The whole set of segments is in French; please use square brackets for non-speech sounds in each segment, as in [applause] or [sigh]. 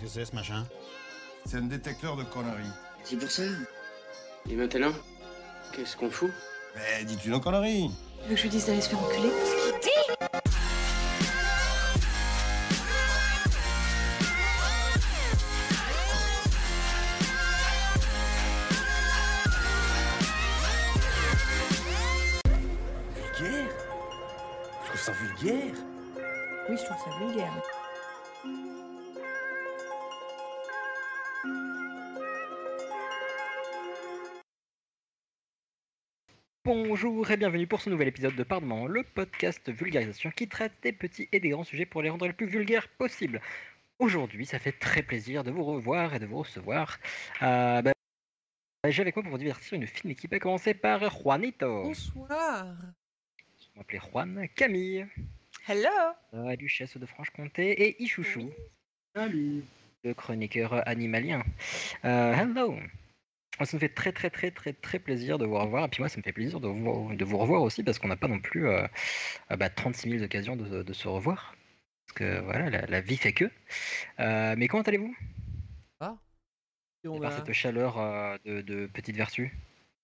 Qu'est-ce que c'est ce machin C'est un détecteur de conneries. C'est pour ça. Et maintenant Qu'est-ce qu'on fout? Mais dis-tu nos conneries Tu veux que je lui dise d'aller se faire enculer? Bonjour et bienvenue pour ce nouvel épisode de Pardon, le podcast vulgarisation qui traite des petits et des grands sujets pour les rendre les plus vulgaires possibles. Aujourd'hui, ça fait très plaisir de vous revoir et de vous recevoir. Euh, bah, J'ai avec moi pour vous divertir une fine équipe, à commencer par Juanito. Bonsoir. On m'appelait Juan, Camille, Hello. la duchesse de Franche-Comté et Ichouchou, Salut le chroniqueur animalien. Euh, hello ça me fait très très très très très plaisir de vous revoir et puis moi ça me fait plaisir de vous, de vous revoir aussi parce qu'on n'a pas non plus euh, euh, bah, 36 000 occasions de, de se revoir parce que voilà la, la vie fait que Euh, mais comment allez-vous? Et on a cette chaleur euh, de, de petite vertu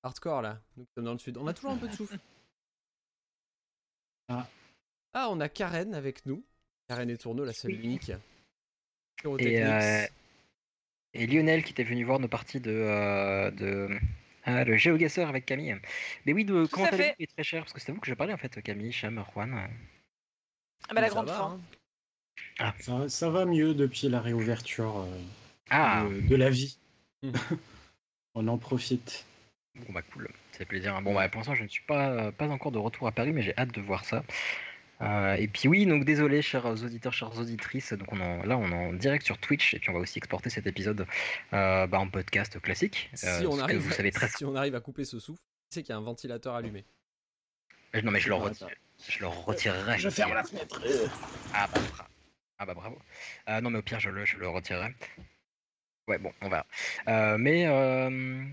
hardcore là. Nous sommes dans le sud. On a toujours un peu de souffle. Ah. Ah, on a Karen avec nous. Karen et Tourneau, la seule unique. Et, euh, et Lionel qui était venu voir nos parties de, euh, de ah, le GeoGuessr avec Camille. Mais oui, de, comment fait. est très cher? Parce que c'est à vous que je parlais en fait Camille, Cham, Juan. Ah bah la Ça grande va, fin. hein. ça, ça va mieux depuis la réouverture euh, Ah de, de la vie. Mhm. [laughs] On en profite. Bon bah cool, ça fait plaisir. Bon bah pour l'instant je ne suis pas, pas encore de retour à Paris mais j'ai hâte de voir ça. Euh, et puis oui, donc désolé chers auditeurs, chères auditrices, donc on en, là on est en direct sur Twitch et puis on va aussi exporter cet épisode euh, bah, en podcast classique. Si, euh, on ce que arrive, vous savez très si on arrive à couper ce souffle, tu sais qu'il y a un ventilateur allumé. Non mais je le, retire, je le retirerai. Je ferme la fenêtre. Ah bah, ah bah bravo. Euh, non mais au pire je le, je le retirerai. Ouais bon on va. Euh, mais euh,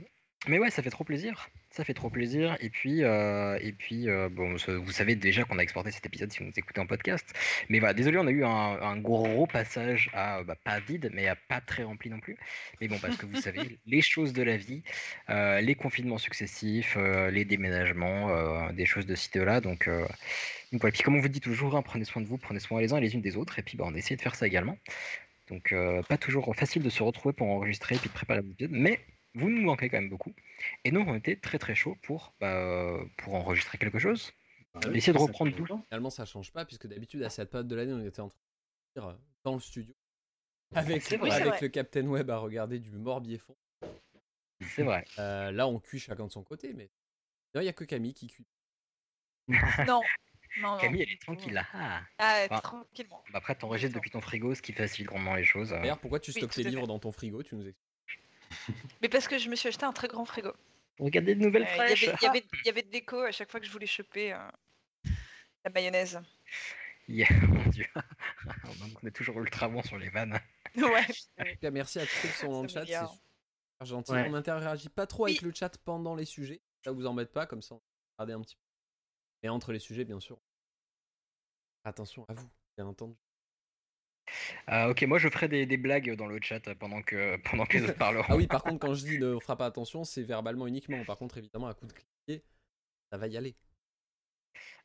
mais ouais ça fait trop plaisir. Ça fait trop plaisir. Et puis euh, et puis euh, bon vous savez déjà qu'on a exporté cet épisode si vous nous écoutez en podcast. Mais voilà désolé on a eu un, un gros passage à bah, pas vide mais à pas très rempli non plus. Mais bon parce que vous savez [laughs] les choses de la vie, euh, les confinements successifs, euh, les déménagements, euh, des choses de ci de là donc. euh, donc voilà, puis comme on vous dit toujours, hein, prenez soin de vous, prenez soin les uns et les unes des autres, et puis bah, on essaie de faire ça également. Donc euh, pas toujours facile de se retrouver pour enregistrer et puis de préparer l'épisode, mais vous nous manquez quand même beaucoup. Et nous on était très très chaud pour, bah, euh, pour enregistrer quelque chose. Ah Essayez de reprendre tout. Finalement, ça change pas, puisque d'habitude, à cette période de l'année, on était en train de faire dans le studio. Avec, C'est vrai. Oui, avec le Captain Web à regarder du Morbier fond. C'est vrai. Euh, là, on cuit chacun de son côté, mais. Non, il y a que Camille qui cuit. Non. [laughs] Camille elle est tranquille là. Ah. Ah, Bah. tranquillement. Bah, après t'enregistres depuis ton frigo, ce qui facilite grandement les choses. euh. D'ailleurs, pourquoi tu Oui, stockes tout tes livres dans ton frigo? Tu nous expliques. Mais parce que je me suis acheté un très grand frigo. Regardez de nouvelles Euh, Il y avait- fraîches. il y avait il y avait de déco à chaque fois que je voulais choper euh, la mayonnaise. Yeah, [laughs] mon dieu. [laughs] Donc on est toujours ultra bon sur les vannes. Ouais. [laughs] En tout cas, merci à tous ceux qui sont dans le chat, c'est gentil. Ouais. On n'interagit pas trop avec le chat pendant les sujets. Ça vous embête pas, comme ça on va regarder un petit peu. Et entre les sujets, bien sûr. Attention à vous, bien entendu. Ah, ok, moi je ferai des, des blagues dans le chat pendant que, [laughs] pendant que les autres [laughs] parleront. Ah oui, par contre, quand je dis [laughs] ne fera pas attention, c'est verbalement uniquement. Par contre, évidemment, à coup de cliquer, ça va y aller.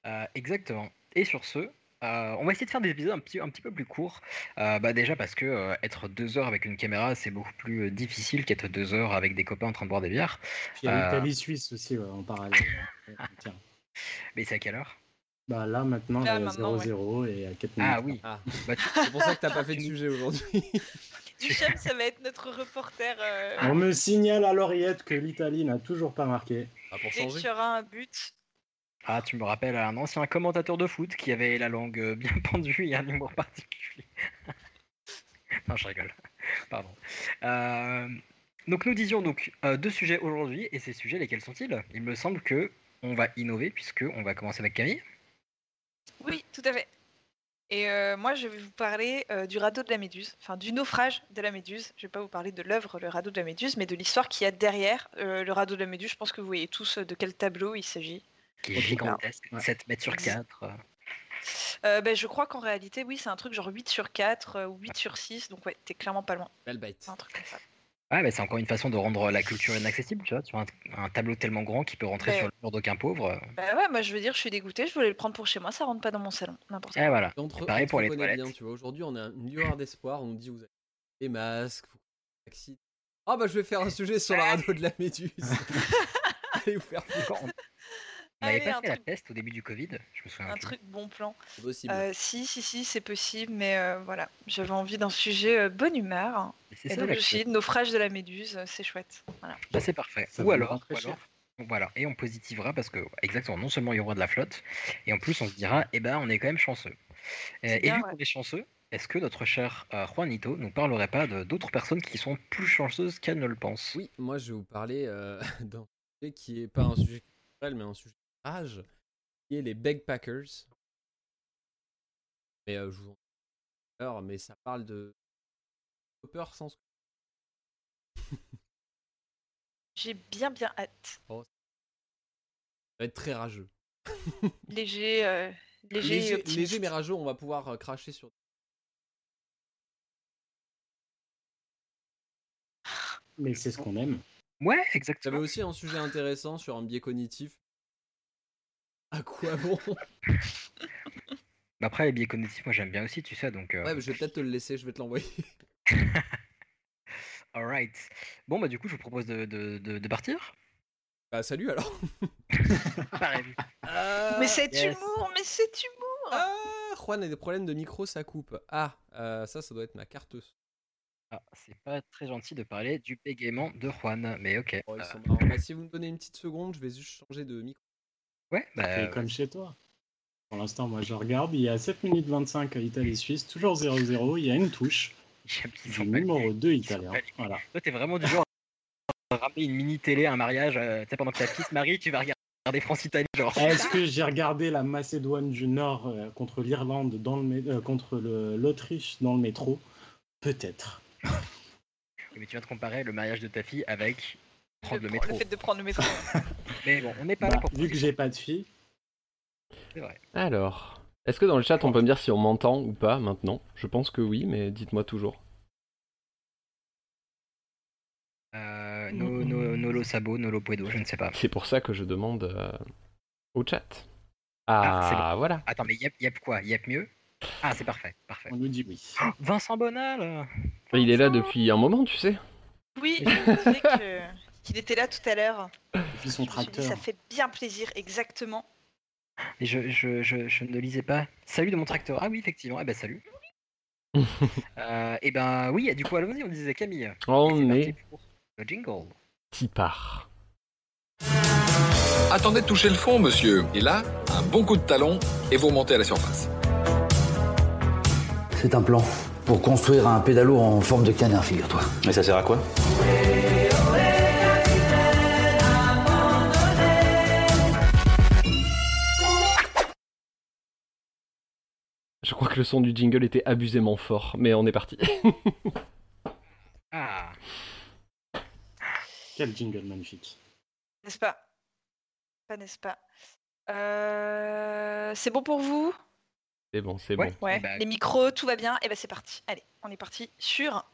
Euh, exactement. Et sur ce, euh, on va essayer de faire des épisodes un petit, un petit peu plus courts. Euh, bah déjà parce que euh, être deux heures avec une caméra, c'est beaucoup plus euh, difficile qu'être deux heures avec des copains en train de boire des bières. Il y a Euh. l'Italie-Suisse aussi ouais, en parallèle. Tiens. Mais c'est à quelle heure? Bah là maintenant, Là, il y a maintenant, 0-0 et à 4 minutes. Ah oui. Ah, Bah, c'est pour ça que t'as pas fait de [laughs] sujet aujourd'hui. [laughs] Hicham, ça va être notre reporter. euh, On me signale à l'oreillette que l'Italie n'a toujours pas marqué. Ah, pour dès que changer. tu auras un but. Ah, tu me rappelles un ancien commentateur de foot qui avait la langue euh, bien [laughs] pendue et un humour particulier. non, je rigole. Pardon. Euh, donc nous disions donc euh, deux sujets aujourd'hui et ces sujets lesquels sont-ils? Il me semble que on va innover puisque on va commencer avec Camille. Oui, tout à fait. Et euh, moi, je vais vous parler euh, du radeau de la Méduse, enfin du naufrage de la Méduse. Je vais pas vous parler de l'œuvre Le radeau de la Méduse, mais de l'histoire qu'il y a derrière euh, le radeau de la Méduse. Je pense que vous voyez tous de quel tableau il s'agit. qui est gigantesque, Ouais. 7 mètres sur 4. Euh, ben, je crois qu'en réalité, oui, c'est un truc genre 8 sur 4 euh, ou 8 sur 6. Donc, ouais, t'es clairement pas loin. Belle bête. C'est un truc comme ça. Ouais, mais c'est encore une façon de rendre la culture inaccessible, tu vois, sur un, un tableau tellement grand qui peut rentrer Ouais. sur le mur d'aucun pauvre. Bah ouais, moi je veux dire, je suis dégoûtée, je voulais le prendre pour chez moi, ça rentre pas dans mon salon. N'importe quoi. Et voilà. Et Pareil on pour les toilettes. bien, tu vois. Aujourd'hui, on a une lueur d'espoir. On dit vous avez des masques, vous. Ah bah je vais faire un sujet sur la [laughs] radio de la méduse. [laughs] Allez vous faire foutre. On n'avait Allez, pas un fait la truc- test au début du Covid, je me souviens Un plus. truc bon plan. C'est possible. Euh, si, si, si, c'est possible, mais euh, voilà, j'avais envie d'un sujet euh, bonne humeur. Et C'est Et ça, donc la je suis naufrage de la méduse, c'est chouette. Voilà. Bah, c'est parfait. Ça ou alors, ou alors, voilà, et on positivera parce que exactement, non seulement il y aura de la flotte, et en plus on se dira, eh ben on est quand même chanceux. Euh, et bien, vu ouais. qu'on est chanceux, est-ce que notre cher euh, Juanito nous parlerait pas de d'autres personnes qui sont plus chanceuses qu'elles ne le pensent? Oui, moi je vais vous parler euh, [laughs] d'un sujet qui est pas un sujet culturel, mais un sujet qui est les Bagpackers. Mais euh, je vous en mais ça parle de peur sans [laughs] J'ai bien, bien hâte. ça va être très rageux. [laughs] Léger, euh, léger, Léger, optimiste. léger mais rageux, on va pouvoir euh, cracher sur. Mais c'est ce qu'on aime. Ouais, J'avais exactement. aussi un sujet intéressant sur un biais cognitif. À quoi bon? Bah, après les biais cognitifs, moi j'aime bien aussi, tu sais, donc. euh, Ouais, mais je vais peut-être te le laisser, je vais te l'envoyer. [laughs] Alright. Bon bah du coup je vous propose de, de, de- de partir. Bah salut alors. [laughs] Pareil. Mais c'est yes. humour, mais c'est humour Ah, Juan a des problèmes de micro, ça coupe. Ah, euh, ça, ça doit être ma carte. Ah, c'est pas très gentil de parler du bégaiement de Juan, mais ok. Oh, Euh. Bah, si vous me donnez une petite seconde, je vais juste changer de micro. Ouais, bah, comme chez toi. Pour l'instant, moi je regarde, il y a 7 minutes 25 Italie-Suisse, toujours 0-0, il y a une touche [laughs] du numéro 2 Ils sont italien. Voilà. Toi, t'es vraiment du genre à ramener une mini télé, un mariage, euh, tu sais, pendant que ta fille se marie, tu vas regarder France-Italie, genre. [laughs] Est-ce que j'ai regardé la Macédoine du Nord euh, contre l'Irlande dans le euh, contre l'Autriche dans le métro? Peut-être. [laughs] Mais tu viens de comparer le mariage de ta fille avec prendre le, le, métro. le fait de prendre le métro. [laughs] Mais bon, on n'est pas Bah, là pour vu que j'ai pas de fille, C'est vrai. Alors, est-ce que dans le chat on peut me dire si on m'entend ou pas maintenant? Je pense que oui, mais dites-moi toujours. Euh, no, no, Nolo Sabo, Nolo Puedo, je ne sais pas. C'est pour ça que je demande euh, au chat. Ah, c'est Ah, voilà. Attends, mais yep, yep quoi? Yep mieux? Ah, c'est parfait, parfait. on nous dit oui. [gasps] Vincent Bonal Il est là depuis un moment, tu sais. Oui, [laughs] je me disais que- qu'il était là tout à l'heure. Son Je dit, tracteur. ça fait bien plaisir, exactement. Et je, je, je, je ne lisais pas. Salut de mon tracteur. Ah oui, effectivement. Eh ben salut. [laughs] euh, et ben oui, du coup, allons-y, on disait Camille. On est pour le jingle. qui part. Attendez de toucher le fond, monsieur. Et là, un bon coup de talon et vous remontez à la surface. C'est un plan pour construire un pédalo en forme de canard, figure-toi. Mais ça sert à quoi? Je crois que le son du jingle était abusément fort, mais on est parti. Ah, Quel jingle magnifique. N'est-ce pas? Pas n'est-ce pas? Euh, C'est bon pour vous? C'est bon, c'est Ouais. bon. Ouais. Eh ben- Les micros, tout va bien. Et ben c'est parti. Allez, on est parti sur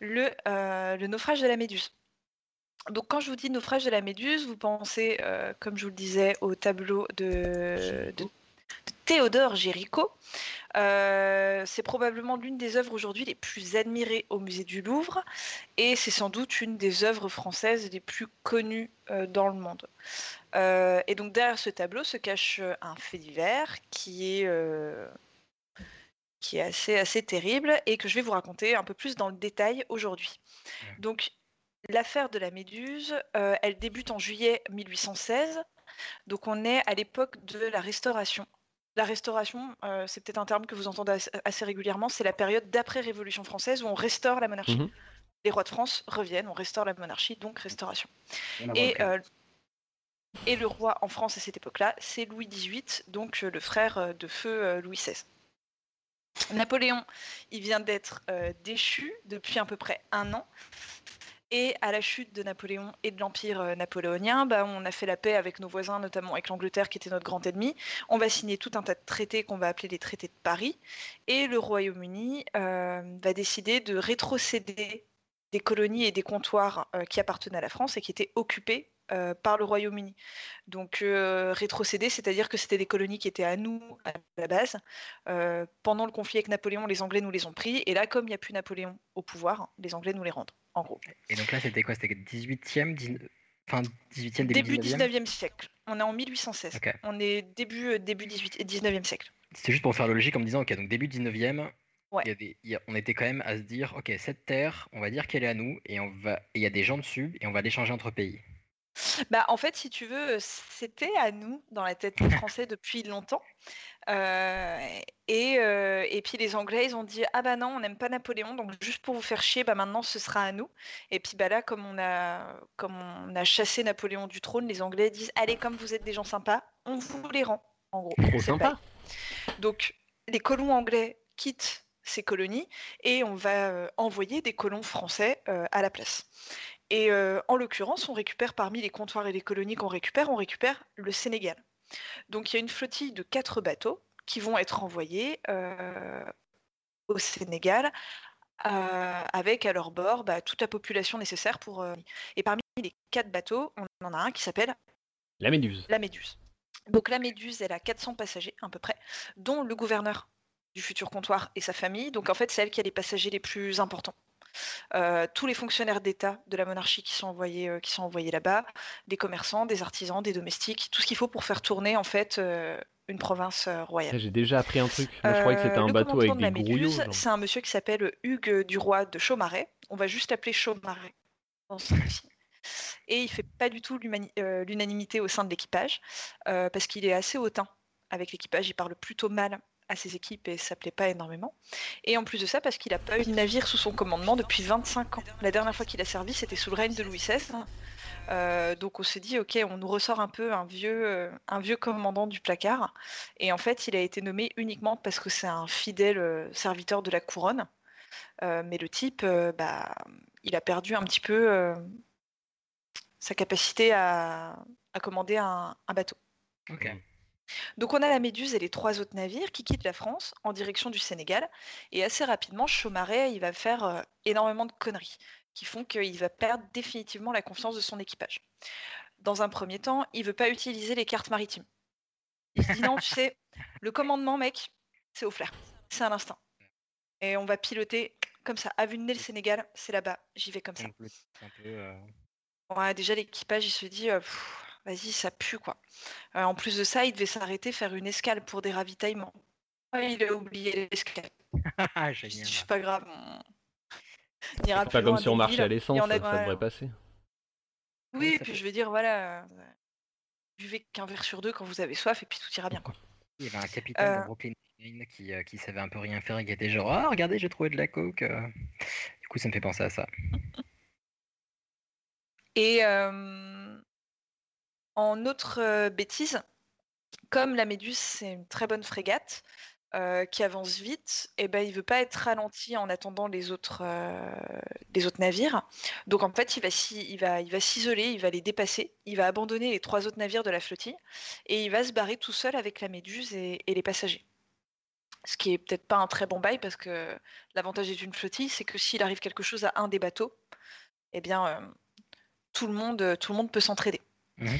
le, euh, le naufrage de la Méduse. Donc quand je vous dis naufrage de la Méduse, vous pensez, euh, comme je vous le disais, au tableau de Théodore Géricault. Euh, c'est probablement l'une des œuvres aujourd'hui les plus admirées au musée du Louvre et c'est sans doute une des œuvres françaises les plus connues euh, dans le monde. Euh, et donc derrière ce tableau se cache un fait divers qui est, qui est assez, assez terrible et que je vais vous raconter un peu plus dans le détail aujourd'hui. Donc l'affaire de la Méduse, euh, elle débute en juillet 1816. Donc on est à l'époque de la Restauration. La Restauration, euh, c'est peut-être un terme que vous entendez assez, régulièrement, c'est la période d'après-Révolution française où on restaure la monarchie. Mhm. Les rois de France reviennent, on restaure la monarchie, donc Restauration. Et, euh, et le roi en France à cette époque-là, c'est Louis XVIII, donc euh, le frère de feu Louis XVI. Napoléon, il vient d'être euh, déchu depuis à peu près un an. Et à la chute de Napoléon et de l'Empire euh, napoléonien, bah, on a fait la paix avec nos voisins, notamment avec l'Angleterre qui était notre grand ennemi. On va signer tout un tas de traités qu'on va appeler les traités de Paris. Et le Royaume-Uni euh, va décider de rétrocéder des colonies et des comptoirs euh, qui appartenaient à la France et qui étaient occupés euh, par le Royaume-Uni. Donc euh, rétrocéder, c'est-à-dire que c'était des colonies qui étaient à nous à la base. Euh, pendant le conflit avec Napoléon, les Anglais nous les ont pris. Et là, comme il n'y a plus Napoléon au pouvoir, les Anglais nous les rendent, en gros. Et donc là, c'était quoi? C'était 18e, 19... fin 18e, Début début, 19e 19e siècle. On est en 1816. Ok. On est début, euh, début 18, 19e siècle. C'était juste pour faire le logique en me disant, ok, donc début 19e, Ouais. il y a des- il y a- on était quand même à se dire, ok, cette terre, on va dire qu'elle est à nous, et on va, et il y a des gens dessus, et on va l'échanger entre pays. Bah, en fait, si tu veux, c'était à nous dans la tête des [laughs] Français depuis longtemps. Euh, et, euh, et puis les Anglais, ils ont dit ah bah non, on n'aime pas Napoléon, donc juste pour vous faire chier, bah maintenant ce sera à nous. Et puis bah là, comme on a, comme on a chassé Napoléon du trône, les Anglais disent allez, comme vous êtes des gens sympas, on vous les rend. En gros. Trop sympa. Donc les colons anglais quittent ces colonies et on va euh, envoyer des colons français à la place. Et euh, en l'occurrence, on récupère parmi les comptoirs et les colonies qu'on récupère, on récupère le Sénégal. Donc il y a une flottille de quatre bateaux qui vont être envoyés euh, au Sénégal euh, avec à leur bord bah, toute la population nécessaire pour. Et parmi les quatre bateaux, on en a un qui s'appelle La méduse. la Méduse. Donc la Méduse, elle a 400 passagers à peu près, dont le gouverneur du futur comptoir et sa famille. Donc en fait, c'est elle qui a les passagers les plus importants. Euh, tous les fonctionnaires d'État de la monarchie qui sont envoyés, euh, qui sont envoyés là-bas, des commerçants, des artisans, des domestiques, tout ce qu'il faut pour faire tourner en fait euh, une province royale. J'ai déjà appris un truc. Moi, je croyais que c'était un bateau avec des grouillots. C'est un monsieur qui s'appelle Hugues du Roi de Chaumaret. On va juste l'appeler Chaumaret dans ce récit. Et il fait pas du tout euh, l'unanimité au sein de l'équipage euh, parce qu'il est assez hautain avec l'équipage. Il parle plutôt mal à ses équipes et ça plaît pas énormément. Et en plus de ça, parce qu'il a pas eu de navire sous son commandement depuis 25 ans. La dernière fois qu'il a servi, c'était sous le règne de Louis XVI. Euh, donc on s'est dit, ok, on nous ressort un peu un vieux, euh, un vieux commandant du placard. Et en fait, il a été nommé uniquement parce que c'est un fidèle euh, serviteur de la couronne. Mais le type, bah, il a perdu un petit peu sa capacité à, commander un, un bateau. Ok. Donc on a la Méduse et les trois autres navires qui quittent la France en direction du Sénégal. Et assez rapidement, Chaumaret, il va faire euh, énormément de conneries qui font qu'il va perdre définitivement la confiance de son équipage. Dans un premier temps, il veut pas utiliser les cartes maritimes. Il se dit non, tu sais, le commandement, mec, c'est au flair, c'est à l'instinct. Et on va piloter comme ça. À vue de nez, le Sénégal, c'est là-bas, j'y vais comme ça. Un peu, un peu, euh, Ouais, déjà, l'équipage, il se dit, euh, Pff, vas-y, ça pue, quoi. Euh, en plus de ça, il devait s'arrêter, faire une escale pour des ravitaillements. Il a oublié l'escale. [laughs] Ah. C'est pas grave. on- C'est pas comme si on marchait à l'essence, ça, ça devrait passer. Oui, ça puis fait- je veux dire, voilà, euh, buvez qu'un verre sur deux quand vous avez soif et puis tout ira bien, quoi. Il y avait un capitaine Euh, Brooklyn qui, euh, qui savait un peu rien faire et qui était genre Ah, regardez, j'ai trouvé de la coke. Du coup, ça me fait penser à ça. Et euh, en autre euh, bêtise, comme la Méduse, c'est une très bonne frégate euh, qui avance vite, et ben, il veut pas être ralenti en attendant les autres, euh, navires. Donc en fait, il va il va, s'isoler, il va les dépasser, il va abandonner les trois autres navires de la flottille, et il va se barrer tout seul avec la Méduse et, les passagers. Ce qui est peut-être pas un très bon bail parce que l'avantage d'une flottille, c'est que s'il arrive quelque chose à un des bateaux, eh bien, tout le monde peut s'entraider. Mhm.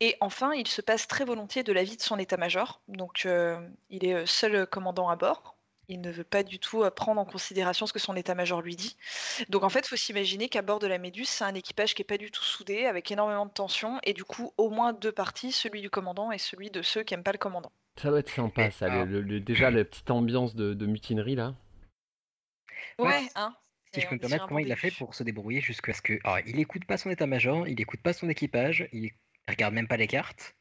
Et enfin, il se passe très volontiers de l'avis de son état-major. Donc, euh, il est euh, seul commandant à bord. Il ne veut pas du tout euh, prendre en considération ce que son état-major lui dit. Donc, en fait, il faut s'imaginer qu'à bord de la Méduse, c'est un équipage qui est pas du tout soudé, avec énormément de tension, et du coup, au moins deux parties, celui du commandant et celui de ceux qui n'aiment pas le commandant. Ça doit être sympa, ça. le- alors- le- le- déjà, la petite ambiance de, de mutinerie, là. Ouais, Ouais, hein Si je peux me permettre, comment il a fait pour se débrouiller jusqu'à ce que. Alors, il écoute pas son état-major, il écoute pas son équipage, il regarde même pas les cartes.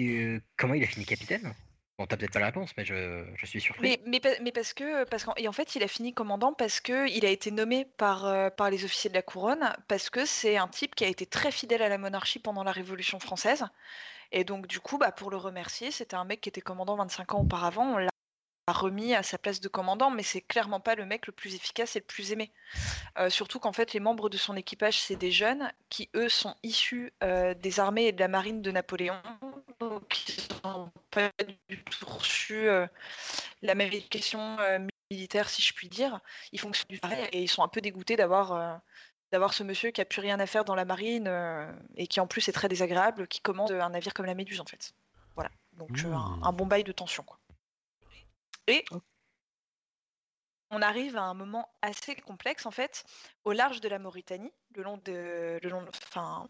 Euh, Comment il a fini capitaine? Bon, t'as peut-être pas la réponse, mais je, je suis surpris. Mais, mais, pa- mais parce que parce qu'en et en fait il a fini commandant parce que il a été nommé par, euh, par les officiers de la couronne parce que c'est un type qui a été très fidèle à la monarchie pendant la Révolution française et donc du coup bah pour le remercier c'était un mec qui était commandant 25 ans auparavant on remis à sa place de commandant, mais c'est clairement pas le mec le plus efficace et le plus aimé. Euh, surtout qu'en fait, les membres de son équipage, c'est des jeunes qui, eux, sont issus euh, des armées et de la marine de Napoléon, donc ils n'ont pas du tout reçu euh, la même éducation militaire, si je puis dire. Ils fonctionnent du pareil et ils sont un peu dégoûtés d'avoir d'avoir ce monsieur qui a plus rien à faire dans la marine euh, et qui en plus est très désagréable, qui commande un navire comme la Méduse en fait. Voilà, donc un, Mmh. un bon bail de tension quoi. Et on arrive à un moment assez complexe en fait, au large de la Mauritanie, le long de, le long, enfin,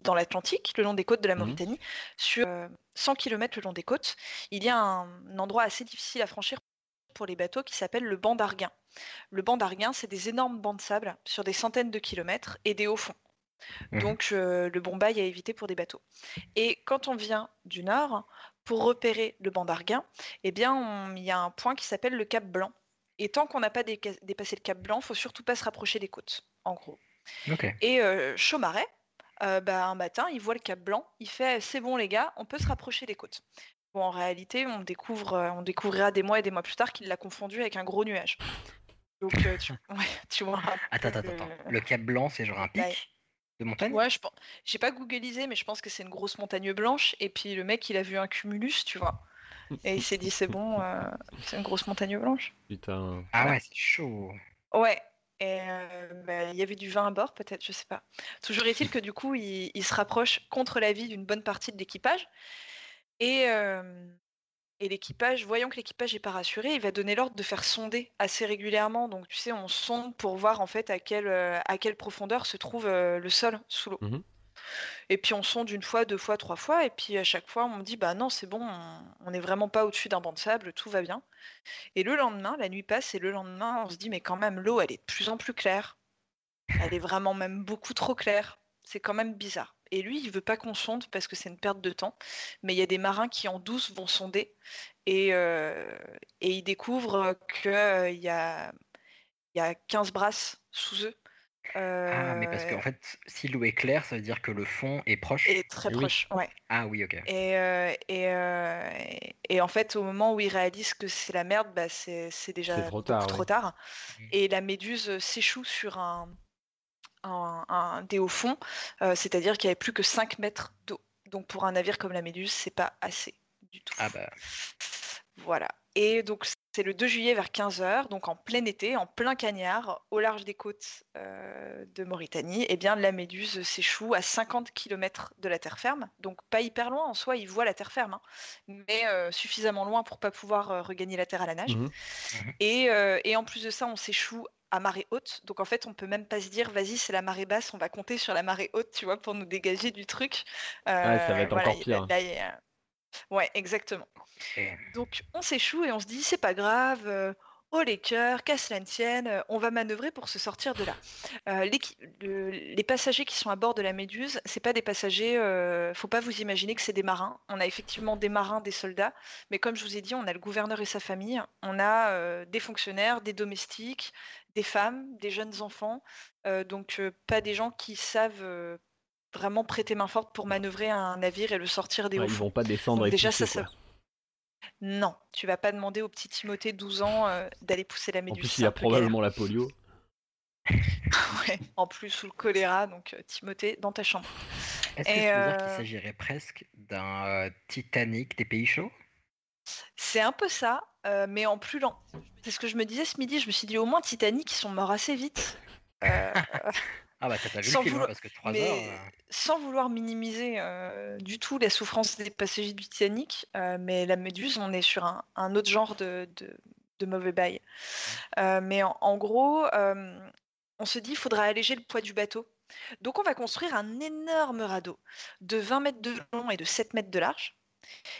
dans l'Atlantique, le long des côtes de la Mhm. Mauritanie, sur euh, 100 km le long des côtes, il y a un, un endroit assez difficile à franchir pour les bateaux qui s'appelle le banc d'Arguin. Le banc d'Arguin, c'est des énormes bancs de sable sur des centaines de kilomètres et des hauts fonds. Mhm. Donc euh, le bon bail à éviter pour des bateaux. Et quand on vient du nord, pour repérer le banc d'Arguin, eh bien il y a un point qui s'appelle le Cap Blanc. Et tant qu'on n'a pas dépassé le Cap Blanc, faut surtout pas se rapprocher des côtes, en gros. Ok. Et euh, Chaumaret, euh, bah, un matin, il voit le Cap Blanc, il fait c'est bon les gars, on peut se rapprocher des côtes. Bon, en réalité, on découvre, euh, on découvrira des mois et des mois plus tard qu'il l'a confondu avec un gros nuage. Donc euh, tu, [laughs] ouais, tu vois. Attends, attends, attends. le- Cap Blanc, c'est genre un pic? De montagne? Ouais, je pense. J'ai pas googlisé, mais je pense que c'est une grosse montagne blanche. Et puis le mec, il a vu un cumulus, tu vois. Et il s'est dit, c'est bon, euh, c'est une grosse montagne blanche. Putain. Ah ouais, c'est chaud. Ouais. Et euh, bah, il y avait du vin à bord, peut-être, je sais pas. Toujours est-il que du coup, il, il se rapproche contre l'avis d'une bonne partie de l'équipage. Et, euh, et l'équipage, voyant que l'équipage n'est pas rassuré, il va donner l'ordre de faire sonder assez régulièrement. Donc, tu sais, on sonde pour voir en fait à quelle, euh, à quelle profondeur se trouve euh, le sol sous l'eau. Mhm. Et puis on sonde une fois, deux fois, trois fois, et puis à chaque fois on me dit bah non c'est bon, on- on n'est vraiment pas au-dessus d'un banc de sable, tout va bien. Et le lendemain, la nuit passe, et le lendemain on se dit mais quand même l'eau elle est de plus en plus claire. Elle est vraiment même beaucoup trop claire. C'est quand même bizarre. Et lui il veut pas qu'on sonde parce que c'est une perte de temps, mais il y a des marins qui en douce vont sonder et, euh, et ils découvrent qu'il y, a, il y a 15 brasses sous eux. Ah, mais parce Euh, qu'en fait, si l'eau est claire, ça veut dire que le fond est proche. est très Eh oui. proche, ouais. Ah oui, ok. Et, euh, et, euh, et- en fait, au moment où ils réalisent que c'est la merde, bah, c'est c'est déjà trop tard, trop ouais. tard. Mhm. Et la méduse s'échoue sur un, un, un- des hauts fonds, euh, c'est-à-dire qu'il n'y avait plus que 5 mètres d'eau. Donc pour un navire comme la méduse, c'est pas assez du tout. Ah bah, Voilà. Et donc c'est le 2 juillet vers 15h, donc en plein été, en plein cagnard, au large des côtes euh, de Mauritanie, eh bien la méduse s'échoue à 50 km de la terre ferme. Donc pas hyper loin en soi, il voit la terre ferme, hein, mais euh, suffisamment loin pour pas pouvoir euh, regagner la terre à la nage. Mhm. Et, et en plus de ça, on s'échoue à marée haute. Donc en fait, on peut même pas se dire, vas-y, c'est la marée basse, on va compter sur la marée haute, tu vois, pour nous dégager du truc. Ouais, ça va Euh, être voilà, encore pire. là, Ouais, exactement. Donc on s'échoue et on se dit c'est pas grave, euh, oh les cœurs, qu'à cela ne tienne, euh, on va manœuvrer pour se sortir de là. Euh, le- les passagers qui sont à bord de la Méduse, c'est pas des passagers, euh, faut pas vous imaginer que c'est des marins. On a effectivement des marins, des soldats, mais comme je vous ai dit, on a le gouverneur et sa famille, on a euh, des fonctionnaires, des domestiques, des femmes, des jeunes enfants, euh, donc euh, pas des gens qui savent euh, vraiment prêter main forte pour manœuvrer un navire et le sortir des Ouais, hauts ils vont pas descendre Donc et déjà, pousser, ça, quoi. ça- Non, tu vas pas demander au petit Timothée 12 ans euh, d'aller pousser la En méduse. plus, c'est il un a probablement la polio. [laughs] Ouais, en plus sous le choléra, donc Timothée dans ta chambre. Est-ce que veut dire qu'il s'agirait presque d'un Titanic des pays chauds? C'est un peu ça, euh, mais en plus lent. C'est ce que je me disais ce midi. Je me suis dit au moins Titanic, ils sont morts assez vite. [laughs] Euh, Ah bah, t'as pas vu Sans le film, hein, vouloir- parce que 3 mais heures. euh, sans vouloir minimiser du tout la souffrance des passagers du Titanic, mais la Méduse, on est sur un, un autre genre de, de- de mauvais bail. Mais en, en gros, on se dit qu'il faudra alléger le poids du bateau. Donc on va construire un énorme radeau de 20 mètres de long et de 7 mètres de large.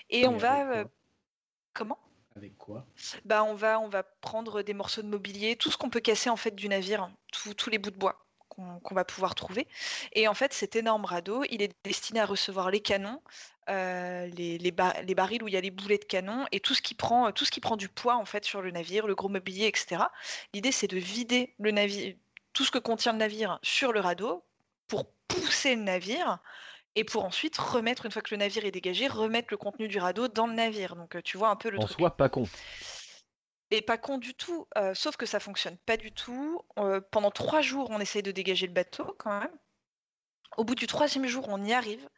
Et Mais on va... euh, comment? Avec quoi? Bah, on va, on va prendre des morceaux de mobilier, tout ce qu'on peut casser en fait du navire, tous- tous les bouts de bois qu'on va pouvoir trouver. Et en fait, cet énorme radeau, il est destiné à recevoir les canons, euh, les, les, ba- les barils où il y a les boulets de canon et tout ce qui prend, tout ce qui prend du poids en fait sur le navire, le gros mobilier, etc. L'idée, c'est de vider le navire, tout ce que contient le navire sur le radeau pour pousser le navire et pour ensuite remettre, une fois que le navire est dégagé, remettre le contenu du radeau dans le navire. Donc euh, tu vois un peu le En truc. soi, pas con. Et pas con du tout, euh, sauf que ça fonctionne pas du tout. Euh, pendant trois jours, on essaye de dégager le bateau quand même. Au bout du troisième jour, on y arrive.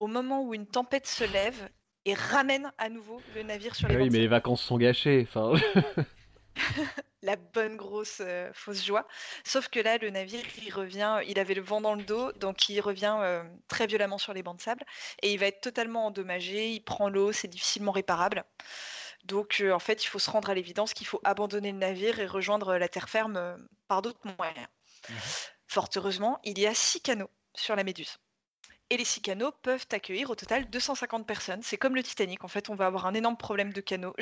Au moment où une tempête se lève et ramène à nouveau le navire sur les oui, mais les vacances sont gâchées. Enfin, [laughs] [laughs] La bonne grosse euh, fausse joie. Sauf que là, le navire, il revient, il avait le vent dans le dos, donc il revient euh, très violemment sur les bancs de sable et il va être totalement endommagé. Il prend l'eau, c'est difficilement réparable. Donc euh, en fait, il faut se rendre à l'évidence qu'il faut abandonner le navire et rejoindre la terre ferme par d'autres moyens. Fort heureusement, il y a six canaux sur la Méduse. Et les six canaux peuvent accueillir au total 250 personnes. C'est comme le Titanic, en fait, on va avoir un énorme problème de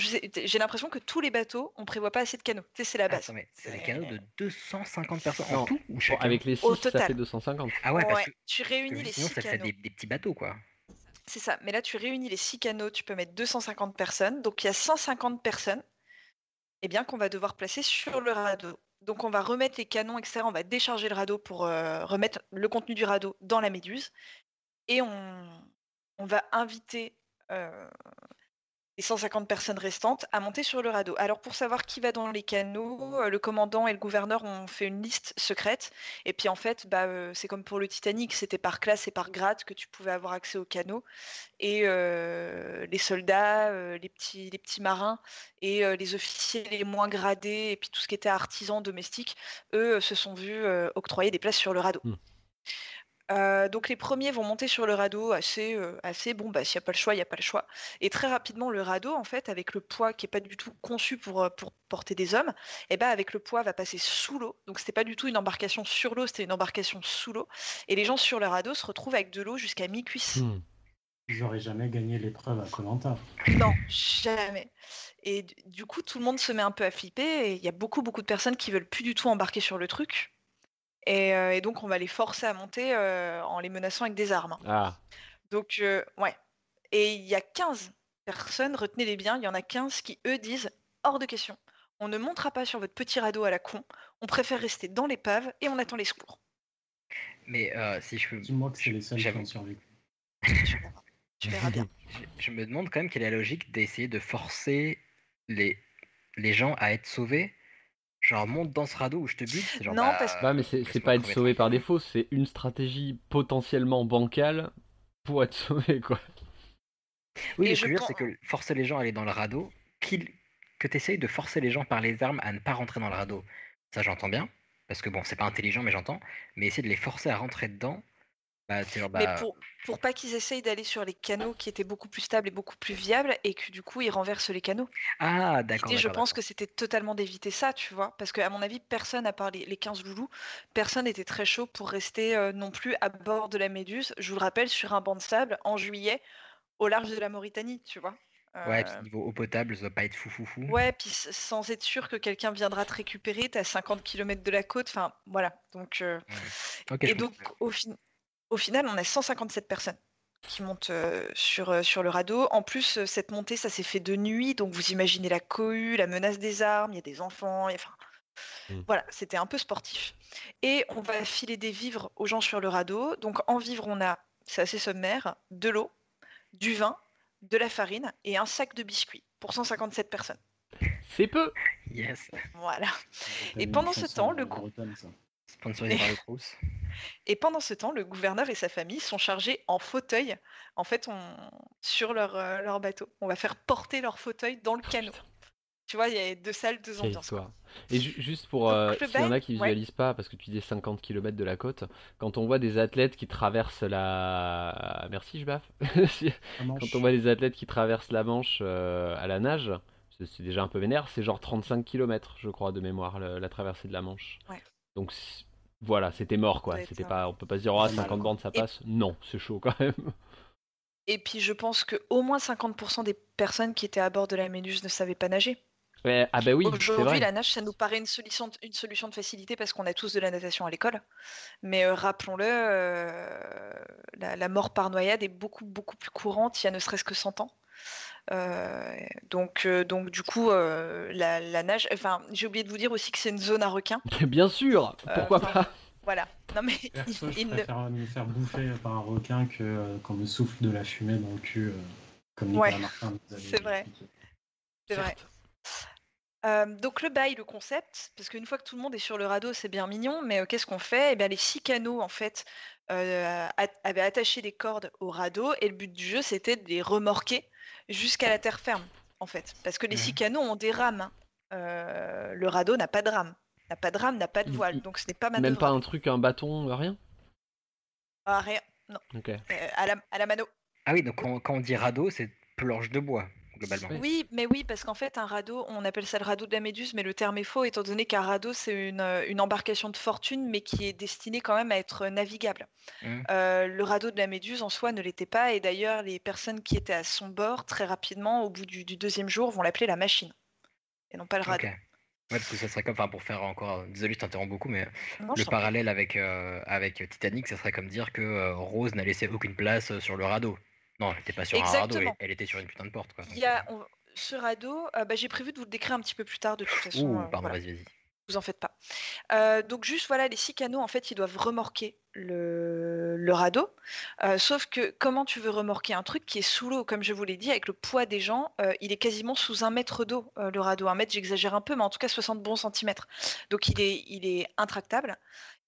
sais- J'ai l'impression que tous les bateaux, on prévoit pas assez de sais, c'est la base. Attends, mais c'est des canaux de 250 personnes Non, en tout ou chacun avec les 6, Au ça fait 250. Ah ouais, parce Ouais, que, tu réunis les sinon six ça fait des, des petits bateaux quoi. C'est ça. Mais là, tu réunis les six canaux, tu peux mettre 250 personnes. Donc, il y a 150 personnes eh bien, qu'on va devoir placer sur le radeau. Donc, on va remettre les canons, etc. On va décharger le radeau pour euh, remettre le contenu du radeau dans la méduse. Et on, va inviter les 150 personnes restantes à monter sur le radeau. Alors, pour savoir qui va dans les canaux, le commandant et le gouverneur ont fait une liste secrète. Et puis, en fait, bah, c'est comme pour le Titanic, c'était par classe et par grade que tu pouvais avoir accès aux canaux. Et les soldats, les, petits, marins et les officiers les moins gradés, et puis tout ce qui était artisan domestique, eux se sont vus octroyer des places sur le radeau. Hmm. Euh, donc les premiers vont monter sur le radeau assez, euh, assez bon, bah, s'il n'y a pas le choix, il n'y a pas le choix. Et très rapidement, le radeau, en fait, avec le poids qui n'est pas du tout conçu pour, pour porter des hommes, et ben avec le poids va passer sous l'eau. Donc c'était pas du tout une embarcation sur l'eau, c'était une embarcation sous l'eau. Et les gens sur le radeau se retrouvent avec de l'eau jusqu'à mi-cuisse. Hmm. J'aurais jamais gagné l'épreuve à Colanta. Non, jamais. Et du- du coup, tout le monde se met un peu à flipper et il y a beaucoup, beaucoup de personnes qui veulent plus du tout embarquer sur le truc. Et, euh, et donc, on va les forcer à monter euh, en les menaçant avec des armes. Ah, Donc, euh, ouais. Et il y a 15 personnes, retenez-les bien, il y en a 15 qui, eux, disent hors de question. On ne montera pas sur votre petit radeau à la con. On préfère rester dans l'épave et on attend les secours. Mais euh, si je peux. Dis-moi que c'est les seuls qui ont survécu. Tu verras bien. [laughs] Je, je me demande quand même quelle est la logique d'essayer de forcer les, les gens à être sauvés. Genre, monte dans ce radeau où je te bute. c'est Genre, Non, bah, parce que- bah, mais c'est pas être sauvé par défaut, c'est une stratégie potentiellement bancale pour être [laughs] sauvé, quoi. Oui, Et ce que je veux dire, pen- c'est que forcer les gens à aller dans le radeau, qu'il- que tu essayes de forcer les gens par les armes à ne pas rentrer dans le radeau. Ça, j'entends bien. Parce que bon, c'est pas intelligent, mais j'entends. Mais essayer de les forcer à rentrer dedans, bah, Mais bah, pour, pour pas qu'ils essayent d'aller sur les canaux qui étaient beaucoup plus stables et beaucoup plus viables et que du coup ils renversent les canaux. Ah, d'accord. Je pense que c'était totalement d'éviter ça, tu vois. Parce qu'à mon avis, personne, à part les, les 15 loulous, personne n'était très chaud pour rester euh, non plus à bord de la Méduse, je vous le rappelle, sur un banc de sable en juillet au large de la Mauritanie, tu vois. Ouais, Euh, puis niveau eau potable, ça doit pas être fou fou fou. Ouais, puis sans être sûr que quelqu'un viendra te récupérer, t'es à 50 km de la côte, enfin voilà. Donc, euh, et donc comprends. au, fin- au final, on a 157 personnes qui montent euh, sur, euh, sur le radeau. En plus, euh, cette montée, ça s'est fait de nuit, donc vous imaginez la cohue, la menace des armes, il y a des enfants, enfin, Mm. voilà, c'était un peu sportif. Et on va filer des vivres aux gens sur le radeau. Donc en vivres, on a, c'est assez sommaire, de l'eau, du vin, de la farine et un sac de biscuits pour 157 personnes. C'est peu Yes. Voilà. Et pendant ce temps, le groupe-. Sponsorisé par le Crous. Et pendant ce temps, le gouverneur et sa famille sont chargés en fauteuil, en fait, on... sur leur, euh, leur bateau. On va faire porter leur fauteuil dans le canot. Tu vois, il y a deux salles, deux ambiances. quoi. Et ju- juste pour euh, s'il y en a qui ouais. visualisent pas, parce que tu dis 50 km de la côte, quand on voit des athlètes qui traversent la. Merci, je baffe. [laughs] Quand on voit des athlètes qui traversent la Manche euh, à la nage, c'est déjà un peu vénère, c'est genre 35 km, je crois, de mémoire, le- la traversée de la Manche. Ouais. Donc voilà, c'était mort quoi. C'était ça. pas, on peut pas se dire, oh, Pas mal, 50 quoi. bornes ça Et- passe. Non, c'est chaud quand même. Et puis, je pense que au moins 50% des personnes qui étaient à bord de la Méduse ne savaient pas nager. Ouais, ah bah oui, Aujourd'hui, la nage, ça nous paraît une solution, une solution de facilité parce qu'on a tous de la natation à l'école. Mais euh, rappelons-le, euh, la, la mort par noyade est beaucoup, beaucoup plus courante il y a ne serait-ce que 100 ans. Euh, donc, euh, donc, du coup, euh, la, la nage. Enfin, j'ai oublié de vous dire aussi que c'est une zone à requins. [laughs] Bien sûr, pourquoi pas? Voilà. Non, mais Perso, il- je il ne- préfère me faire bouffer par un requin que euh, qu'on me souffle de la fumée dans le cul, euh, comme Nicolas Ouais, Martin c'est vrai. c'est vrai. Euh, donc le bail, le concept, parce qu'une fois que tout le monde est sur le radeau, c'est bien mignon, mais euh, qu'est-ce qu'on fait? Eh bien, les six canaux, en fait, euh, at- avaient attaché des cordes au radeau, et le but du jeu, c'était de les remorquer jusqu'à la terre ferme, en fait. Parce que les six canaux ont des rames. hein. Euh, le radeau n'a pas de rame. N'a pas de rame, n'a pas de Il- voile, il- donc ce n'est pas Même manœuvrable. pas un truc, un bâton, rien? Ah, rien, non. Euh, à, la, à la mano. Ah oui, donc quand on dit radeau, c'est planche de bois, globalement. Oui, mais oui, parce qu'en fait, un radeau, on appelle ça le radeau de la Méduse, mais le terme est faux, étant donné qu'un radeau, c'est une, euh, une embarcation de fortune, mais qui est destinée quand même à être navigable. Mhm. Euh, le radeau de la Méduse, en soi, ne l'était pas, et d'ailleurs, les personnes qui étaient à son bord, très rapidement, au bout du, du deuxième jour, vont l'appeler la machine, et non pas le radeau. Ok. Ouais, parce que ça serait comme, enfin, pour faire encore, désolé, je t'interromps beaucoup, mais Non, le parallèle avec, euh, avec Titanic, ça serait comme dire que euh, Rose n'a laissé aucune place sur le radeau. Non, elle n'était pas sur un radeau, elle, était sur une putain de porte, quoi. Il y a, on- ce radeau, euh, bah, j'ai prévu de vous le décrire un petit peu plus tard, de toute façon. Ouh, euh, pardon, voilà. vas-y, vas-y. vous en faites pas. Euh, donc juste voilà, les six canaux en fait, ils doivent remorquer le, le radeau. Euh, sauf que comment tu veux remorquer un truc qui est sous l'eau, comme je vous l'ai dit, avec le poids des gens, euh, il est quasiment sous un mètre d'eau le radeau. Un mètre, j'exagère un peu, mais en tout cas 60 bons centimètres. Donc il est, il est intractable.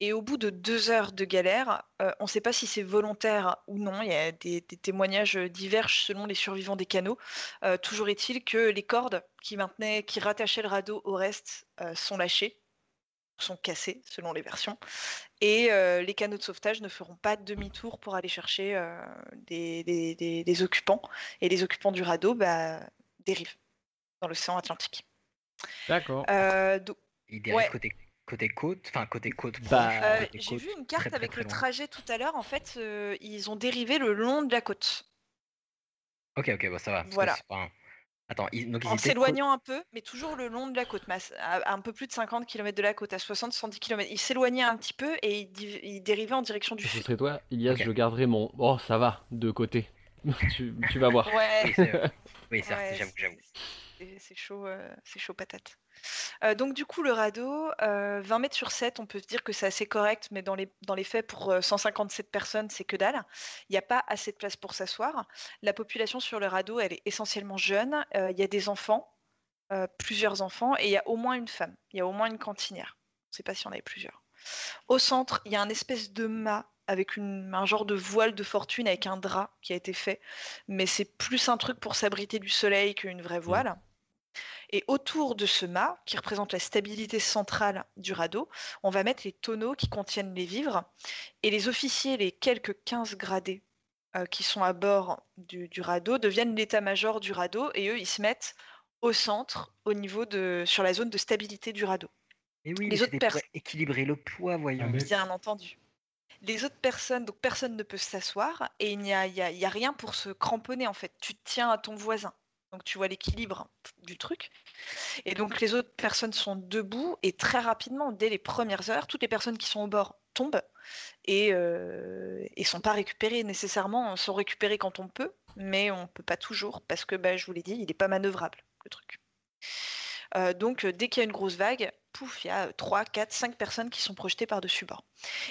Et au bout de deux heures de galère, euh, on ne sait pas si c'est volontaire ou non. Il y a des, des témoignages divergent selon les survivants des canaux. Euh, toujours est-il que les cordes qui maintenaient, qui rattachaient le radeau au reste, euh, sont lâchées, sont cassées selon les versions, et euh, les canaux de sauvetage ne feront pas demi-tour pour aller chercher euh, des, des- des- des occupants. Et les occupants du radeau bah, dérivent dans l'océan Atlantique. D'accord. Euh, donc, Il dérive ouais. côté, côté côte, enfin côté côte. Bah, Euh, J'ai vu une carte très, avec très le loin. trajet tout à l'heure. En fait, euh, ils ont dérivé le long de la côte, Ok, ok, bah ça va. Voilà. un- Attends, ils, donc ils en s'éloignant un peu, mais toujours le long de la côte, mais à, à un peu plus de 50 km de la côte, à 60-70 km. Ils s'éloignaient un petit peu et ils, dérivaient en direction du Ce sud. serait toi, Ilias, je garderai mon. Oh, ça va, de côté. [laughs] tu, tu vas voir. Ouais, Oui, c'est oui, certes, Ouais, j'avoue, j'avoue. c'est- c'est chaud, euh, c'est chaud patate. Euh, donc du coup, le radeau, euh, 20 mètres sur 7, on peut se dire que c'est assez correct, mais dans les, dans les faits, pour euh, 157 personnes, c'est que dalle. Il n'y a pas assez de place pour s'asseoir. La population sur le radeau, elle est essentiellement jeune. Il y a des enfants, plusieurs enfants, et il y a au moins une femme. Il y a au moins une cantinière. On ne sait pas si on avait plusieurs. Au centre, il y a un espèce de mât avec une- un genre de voile de fortune avec un drap qui a été fait, mais c'est plus un truc pour s'abriter du soleil qu'une vraie voile. Et autour de ce mât, qui représente la stabilité centrale du radeau, on va mettre les tonneaux qui contiennent les vivres. Et les officiers, les quelques 15 gradés euh, qui sont à bord du, du radeau, deviennent l'état-major du radeau. Et eux, ils se mettent au centre, au niveau de, sur la zone de stabilité du radeau. Et oui, Les autres c'était pour pers- équilibrer le poids, voyons. Ah, mais- Bien entendu. Les autres personnes, donc personne ne peut s'asseoir et il n'y a, il y a- il y a rien pour se cramponner en fait. Tu te tiens à ton voisin. Donc tu vois l'équilibre du truc. Et donc les autres personnes sont debout et très rapidement, dès les premières heures, toutes les personnes qui sont au bord tombent et, euh, et sont pas récupérées nécessairement, sont récupérées quand on peut, mais on peut pas toujours parce que bah, je vous l'ai dit, il n'est pas manœuvrable le truc. Euh, donc euh, dès qu'il y a une grosse vague, pouf, il y a 3, 4, 5 personnes qui sont projetées par-dessus bord.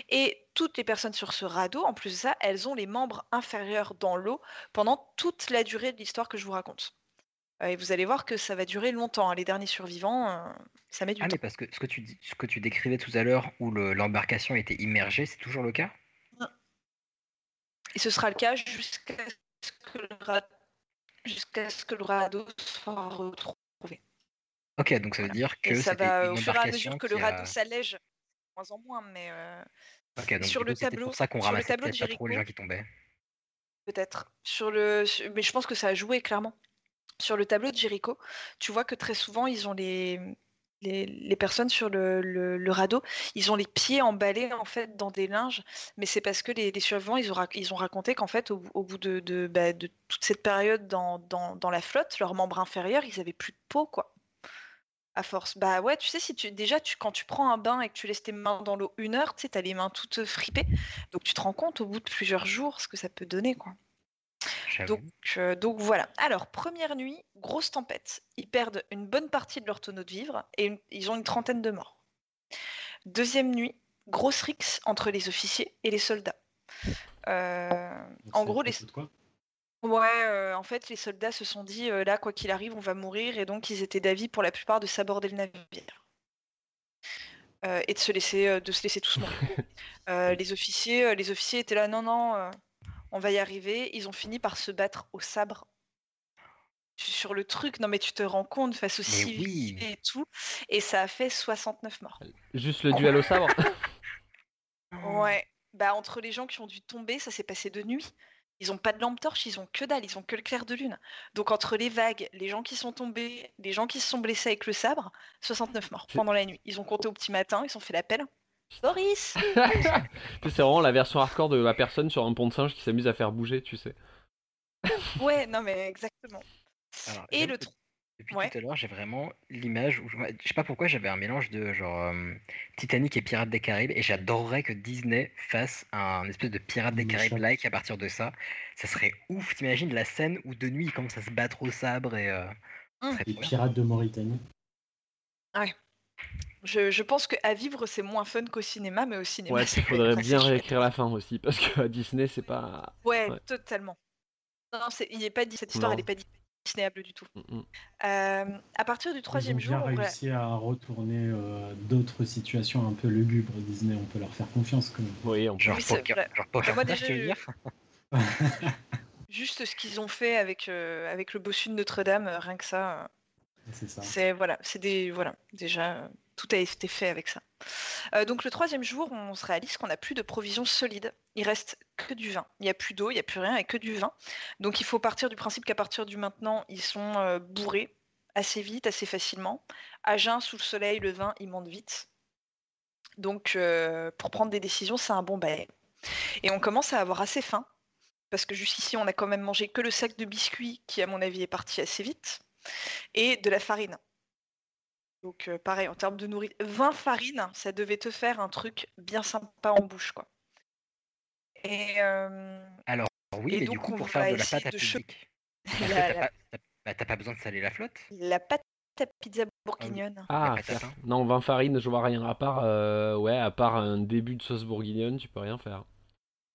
Et toutes les personnes sur ce radeau, en plus de ça, elles ont les membres inférieurs dans l'eau pendant toute la durée de l'histoire que je vous raconte. Euh, et vous allez voir que ça va durer longtemps. hein. Les derniers survivants, euh, ça met du Ah, temps. mais parce que ce que tu, dis- ce que tu décrivais tout à l'heure, où le- l'embarcation était immergée, c'est toujours le cas? Et ce sera le cas jusqu'à ce que le, ra- jusqu'à ce que le radeau soit retrouvé. Ok, donc ça veut dire que Et ça c'était va une au fur et à embarcation mesure que le qui a- radeau s'allège, de moins en moins, mais euh, Ok, donc sur du le coup, c'était tableau, pour ça qu'on sur le ramassait tableau de peut-être pas trop les Jéricho, gens qui tombaient. Peut-être. Sur le, su- mais je pense que ça a joué clairement. Sur le tableau de Jericho, tu vois que très souvent ils ont les, les, personnes sur le, radeau, ils ont les pieds emballés en fait dans des linges, mais c'est parce que les, survivants ils ont, ils ont raconté qu'en fait au, bout- de, de, bah, de toute cette période dans, la flotte, leurs membres inférieurs ils avaient plus de peau quoi. À force. Bah ouais, tu sais, si tu déjà tu, quand tu prends un bain et que tu laisses tes mains dans l'eau une heure, tu sais, t'as les mains toutes fripées. Donc tu te rends compte au bout de plusieurs jours ce que ça peut donner quoi. Donc, euh, donc voilà. Alors, première nuit, grosse tempête. Ils perdent une bonne partie de leur tonneau de vivres et une- ils ont une trentaine de morts. Deuxième nuit, grosse rixe entre les officiers et les soldats. Euh, en gros, les... quoi? Ouais, euh, en fait, les soldats se sont dit, là, quoi qu'il arrive, on va mourir, et donc ils étaient d'avis pour la plupart de s'aborder le navire. Et de se laisser, de se laisser tous mourir. [laughs] Les, officiers, les officiers étaient là, non, non, on va y arriver. Ils ont fini par se battre au sabre. Sur le truc, non mais tu te rends compte face civils oui. et tout, et ça a fait 69 morts. Juste le duel au sabre. [laughs] Ouais, bah entre les gens qui ont dû tomber, ça s'est passé de nuit. Ils ont pas de lampe torche, ils ont que dalle, ils ont que le clair de lune. Donc entre les vagues, les gens qui sont tombés, les gens qui se sont blessés avec le sabre, 69 morts pendant la nuit. Ils ont compté au petit matin, ils ont fait l'appel. Boris [laughs] Tu sais, c'est vraiment la version hardcore de la personne sur un pont de singe qui s'amuse à faire bouger, tu sais. [laughs] Ouais, non mais exactement. Alors, Et le Depuis Ouais. tout à l'heure, j'ai vraiment l'image où je, sais pas pourquoi j'avais un mélange de genre euh, Titanic et Pirates des Caraïbes et j'adorerais que Disney fasse un espèce de Pirates des Caraïbes like à partir de ça. Ça serait ouf. T'imagines la scène où de nuit ils commencent à se battre au sabre et euh, ça serait Les pirates de Mauritanie. Je, je pense qu'à vivre c'est moins fun qu'au cinéma, mais au cinéma Ouais, [laughs] il faudrait bien réécrire la fin aussi, parce que à Disney, c'est pas. Ouais, Ouais. totalement. Non, c'est, il est pas dit, cette histoire Non. elle est pas Disneyable du tout. Mm, mm. Euh, à partir du troisième Ils ont jour, bien on va- réussi à retourner euh, d'autres situations un peu lugubres Disney. On peut leur faire confiance quand même. Oui, on peut. Oui, vrai. genre Bah, juste ce qu'ils ont fait avec, euh, avec le bossu de Notre-Dame, euh, rien que ça. C'est voilà, c'est des voilà, déjà tout a été fait avec ça. Euh, donc le troisième jour, on se réalise qu'on n'a plus de provisions solides. Il reste que du vin. Il n'y a plus d'eau, il n'y a plus rien et que du vin. Donc il faut partir du principe qu'à partir du maintenant, ils sont euh, bourrés assez vite, assez facilement. À jeun, sous le soleil, le vin, il monte vite. Donc euh, pour prendre des décisions, c'est un bon bail. Et on commence à avoir assez faim parce que jusqu'ici, on a quand même mangé que le sac de biscuits qui, à mon avis, est parti assez vite et de la farine. Donc euh, pareil, en termes de nourriture, 20 farines, ça devait te faire un truc bien sympa en bouche, quoi. Et euh, Alors oui, Et mais du donc, coup on pour va faire de la essayer pâte à [laughs] t'as la- pas, t'as- bah, t'as pas besoin de saler la flotte. la pâte à pizza bourguignonne. Ah, La patate, hein. non, 20 farines, je vois rien. À part, euh, ouais, à part un début de sauce bourguignonne, tu peux rien faire.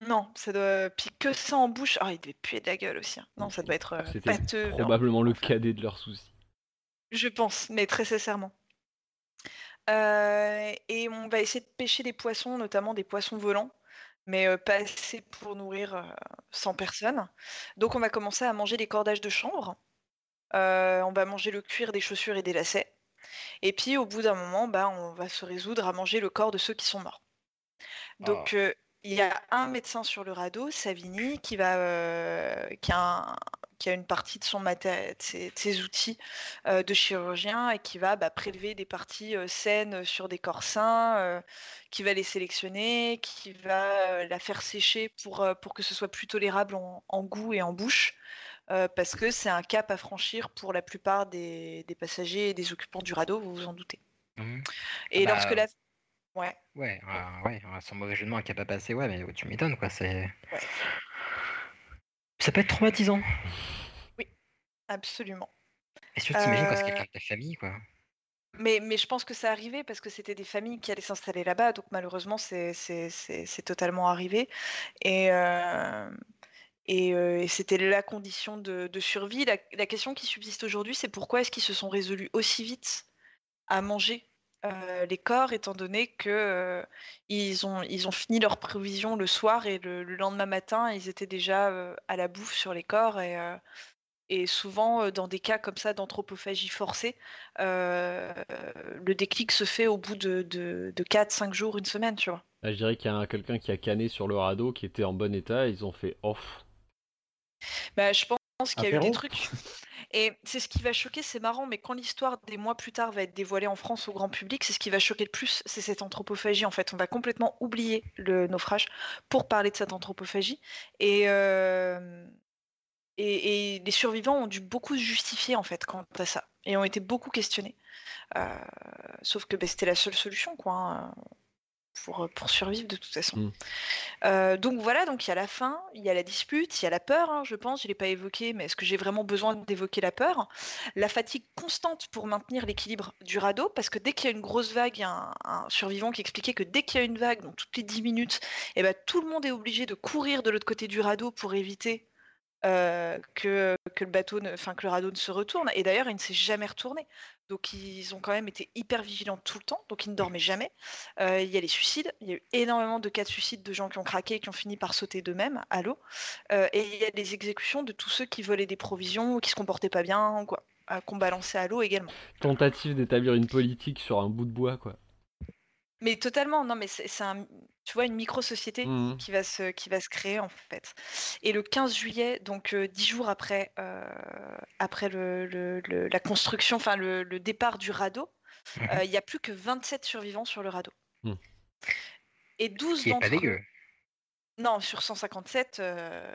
Non, ça doit. Puis que ça en bouche. Ah, il devait puer de la gueule aussi. hein. Non, ça doit être euh, pâteux. probablement le cadet de leurs soucis. Je pense, mais très sincèrement. Euh, et on va essayer de pêcher des poissons, notamment des poissons volants, mais euh, pas assez pour nourrir euh, 100 personnes. Donc on va commencer à manger les cordages de chanvre. Euh, on va manger le cuir des chaussures et des lacets. Et puis au bout d'un moment, bah, on va se résoudre à manger le corps de ceux qui sont morts. Donc euh, il y a un médecin sur le radeau, Savini, qui va, euh, qui a un- qui a une partie de son maté- de ses, de ses outils euh, de chirurgien et qui va bah, prélever des parties euh, saines sur des corps sains, qui va les sélectionner, qui va la faire sécher pour, pour que ce soit plus tolérable en, en goût et en bouche, parce que c'est un cap à franchir pour la plupart des, des passagers et des occupants du radeau, vous vous en doutez. Mhm. Et Bah, lorsque la... Ouais. Ouais, euh, ouais, sans mauvais jeu de mots, un cap à passer, ouais, mais tu m'étonnes quoi, c'est. Ouais. Ça peut être traumatisant. Absolument. Et surtout, t'imagines quand c'est Euh, quelqu'un de ta famille, quoi. Mais, mais je pense que ça arrivait parce que c'était des familles qui allaient s'installer là-bas, donc malheureusement c'est totalement arrivé. Et, euh, et, euh, et c'était la condition de, de survie. La, la question qui subsiste aujourd'hui, c'est pourquoi est-ce qu'ils se sont résolus aussi vite à manger euh, les corps, étant donné que euh, ils ont, ils ont fini leur provision le soir et le, le lendemain matin, ils étaient déjà euh, à la bouffe sur les corps et, et souvent, dans des cas comme ça d'anthropophagie forcée, le déclic se fait au bout de, de, de 4-5 jours, une semaine, tu vois. Là, je dirais qu'il y a quelqu'un qui a canné sur le radeau qui était en bon état. Ils ont fait off. Bah, je pense qu'il y a eu des trucs. Et c'est ce qui va choquer, c'est marrant, mais quand l'histoire des mois plus tard va être dévoilée en France au grand public, c'est ce qui va choquer le plus, c'est cette anthropophagie. En fait, on va complètement oublier le naufrage pour parler de cette anthropophagie. Et, euh, et, et les survivants ont dû beaucoup se justifier en fait quant à ça, et ont été beaucoup questionnés. Euh, sauf que bah, c'était la seule solution, quoi. hein, Pour, pour survivre de toute façon. Mm. Euh, donc voilà, donc il y a la faim, il y a la dispute, il y a la peur, hein, je pense, je ne l'ai pas évoqué, mais est-ce que j'ai vraiment besoin d'évoquer la peur? La fatigue constante pour maintenir l'équilibre du radeau, parce que dès qu'il y a une grosse vague, il y a un, un survivant qui expliquait que dès qu'il y a une vague, donc toutes les 10 minutes, eh ben, tout le monde est obligé de courir de l'autre côté du radeau pour éviter euh, que, que le bateau, ne- enfin que le radeau ne se retourne. Et d'ailleurs, il ne s'est jamais retourné. Donc ils ont quand même été hyper vigilants tout le temps. Donc ils ne dormaient jamais. Euh, il y a les suicides. Il y a eu énormément de cas de suicide de gens qui ont craqué et qui ont fini par sauter d'eux-mêmes à l'eau. Euh, et il y a des exécutions de tous ceux qui volaient des provisions ou qui se comportaient pas bien, quoi, qu'on balançait à l'eau également. Tentative d'établir une politique sur un bout de bois, quoi. Mais totalement, non, mais c'est un, tu vois, une micro-société Mhm. qui va se, qui va se créer en fait. Et le 15 juillet, donc euh, dix jours après, euh, après le, le- le- la construction, enfin le, départ du radeau, Mhm. euh, il n'y a plus que 27 survivants sur le radeau. Mhm. Et 12 Qui est pas d'entre eux, dégueu. non, sur 157, euh,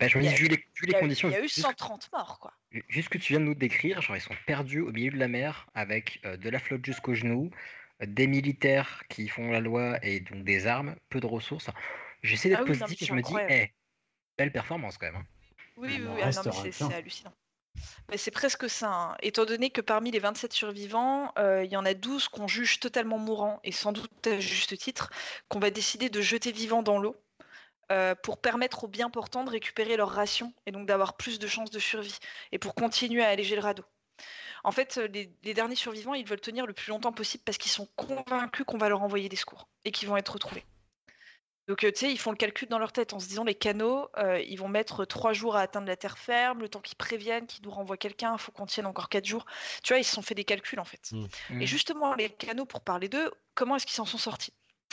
Bah, je me il y dis, a- vu les, vu conditions, il y a eu juste- 130 morts, quoi. Juste ce que tu viens de nous décrire, genre ils sont perdus au milieu de la mer avec de la flotte jusqu'aux genoux, des militaires qui font la loi et donc des armes, peu de ressources. J'essaie d'être Ah oui, positif et je me dis, eh, belle performance quand même. hein. Oui, Il oui, ah c'est hallucinant. Mais c'est presque ça, hein. étant donné que parmi les 27 survivants, euh, il y en a 12 qu'on juge totalement mourants, et sans doute à juste titre, qu'on va décider de jeter vivants dans l'eau euh, pour permettre aux bien portants de récupérer leur ration et donc d'avoir plus de chances de survie, et pour continuer à alléger le radeau. En fait, euh, les, les derniers survivants, ils veulent tenir le plus longtemps possible parce qu'ils sont convaincus qu'on va leur envoyer des secours et qu'ils vont être retrouvés. Donc, euh, tu sais, ils font le calcul dans leur tête en se disant les canaux, euh, ils vont mettre trois jours à atteindre la terre ferme, le temps qu'ils préviennent, qu'ils nous renvoient quelqu'un, il faut qu'on tienne encore quatre jours. Tu vois, ils se sont fait des calculs en fait. Mm. Et justement, les canaux, pour parler d'eux, comment est-ce qu'ils s'en sont sortis?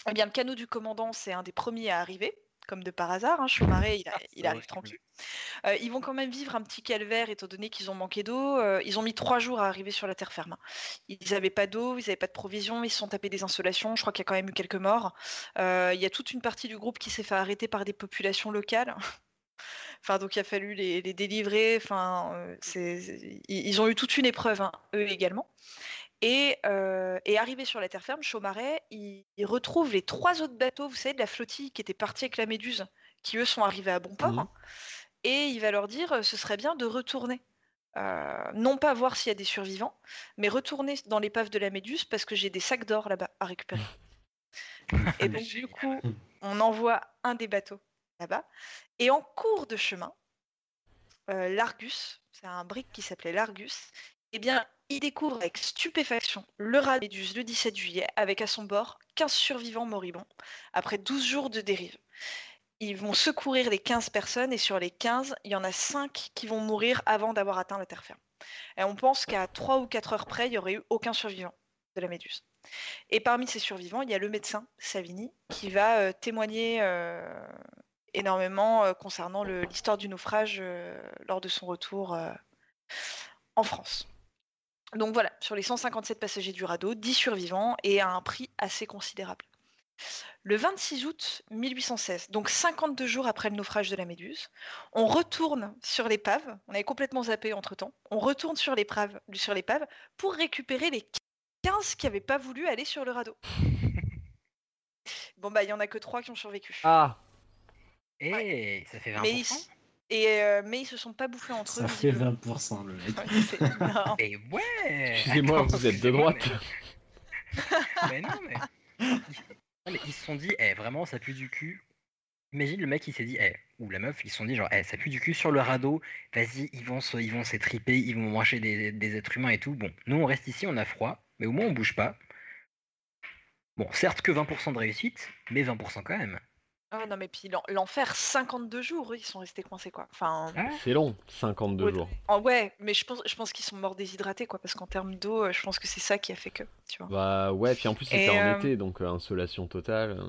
Eh bien, le canot du commandant, c'est un des premiers à arriver, comme de par hasard. Hein, Chaumaré, il, a- il arrive tranquille. Euh, ils vont quand même vivre un petit calvaire étant donné qu'ils ont manqué d'eau. Euh, ils ont mis trois jours à arriver sur la terre ferme. Ils n'avaient pas d'eau, ils n'avaient pas de provisions, ils se sont tapés des insolations. Je crois qu'il y a quand même eu quelques morts. Euh, Il y a toute une partie du groupe qui s'est fait arrêter par des populations locales. [laughs] Enfin, donc il a fallu les, les délivrer. Enfin, ils ont eu toute une épreuve, hein, eux également. Et, euh, et arrivé sur la terre ferme, Chaumaret, il, il retrouve les trois autres bateaux, vous savez, de la flottille qui étaient partis avec la Méduse, qui eux sont arrivés à bon port. Et il va leur dire, euh, ce serait bien de retourner. Euh, non pas voir s'il y a des survivants, mais retourner dans l'épave de la Méduse parce que j'ai des sacs d'or là-bas à récupérer. [laughs] Et donc du coup, on envoie un des bateaux là-bas. Et en cours de chemin, euh, l'Argus, c'est un brick qui s'appelait l'Argus, eh bien, il découvre avec stupéfaction le rat Méduse le 17 juillet, avec à son bord 15 survivants moribonds, après 12 jours de dérive. Ils vont secourir les 15 personnes, et sur les 15, il y en a 5 qui vont mourir avant d'avoir atteint la terre ferme. Et on pense qu'à 3 ou 4 heures près, il n'y aurait eu aucun survivant de la Méduse. Et parmi ces survivants, il y a le médecin Savini qui va euh, témoigner euh, énormément euh, concernant l'histoire du naufrage lors de son retour en France. Donc voilà, sur les 157 passagers du radeau, 10 survivants et à un prix assez considérable. Le 26 août 1816, donc 52 jours après le naufrage de la Méduse, on retourne sur l'épave, on avait complètement zappé entre-temps, on retourne sur l'épave sur l'épave pour récupérer les 15 qui n'avaient pas voulu aller sur le radeau. [laughs] Bon bah il y en a que 3 qui ont survécu. Ah Et ça fait 20%. Mais ils, et, euh, mais ils se sont pas bouffés entre eux. Ça fait visiblement. 20% le mec. Ouais, ouais Excusez-moi, vous êtes de droite. Mais... mais non, mais... Non, mais ils se sont dit, eh, vraiment, ça pue du cul. Imagine le mec, il s'est dit, eh, ou la meuf, ils se sont dit, genre, eh, ça pue du cul sur le radeau, vas-y, ils vont se, ils vont s'étriper, ils vont manger des, des êtres humains et tout. Bon, nous, on reste ici, on a froid, mais au moins, on bouge pas. Bon, certes que 20% de réussite, mais 20% quand même. Ah non mais puis l'en- l'enfer, 52 jours, eux, ils sont restés coincés quoi. Enfin, C'est long, 52 ouais, jours. en- ouais, mais je pense, je pense qu'ils sont morts déshydratés quoi, parce qu'en termes d'eau, euh, je pense que c'est ça qui a fait que, tu vois. Bah ouais, puis en plus c'était Et, en euh, été, donc euh, insolation totale. euh.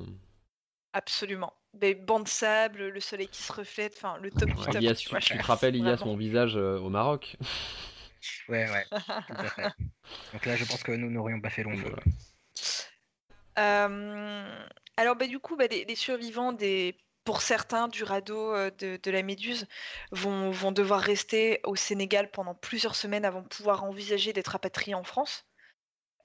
Absolument. Des bancs de sable, le soleil qui se reflète, enfin le top du top. Ilias, tu tu, vois, tu je- te rappelles Ilias vraiment. mon visage euh, au Maroc? Ouais, ouais, [laughs] tout à fait. Donc là, je pense que nous n'aurions pas fait long feu. Euh, alors bah, du coup, bah, les, les survivants des, pour certains du radeau euh, de, la Méduse vont, vont devoir rester au Sénégal pendant plusieurs semaines avant de pouvoir envisager d'être rapatriés en France.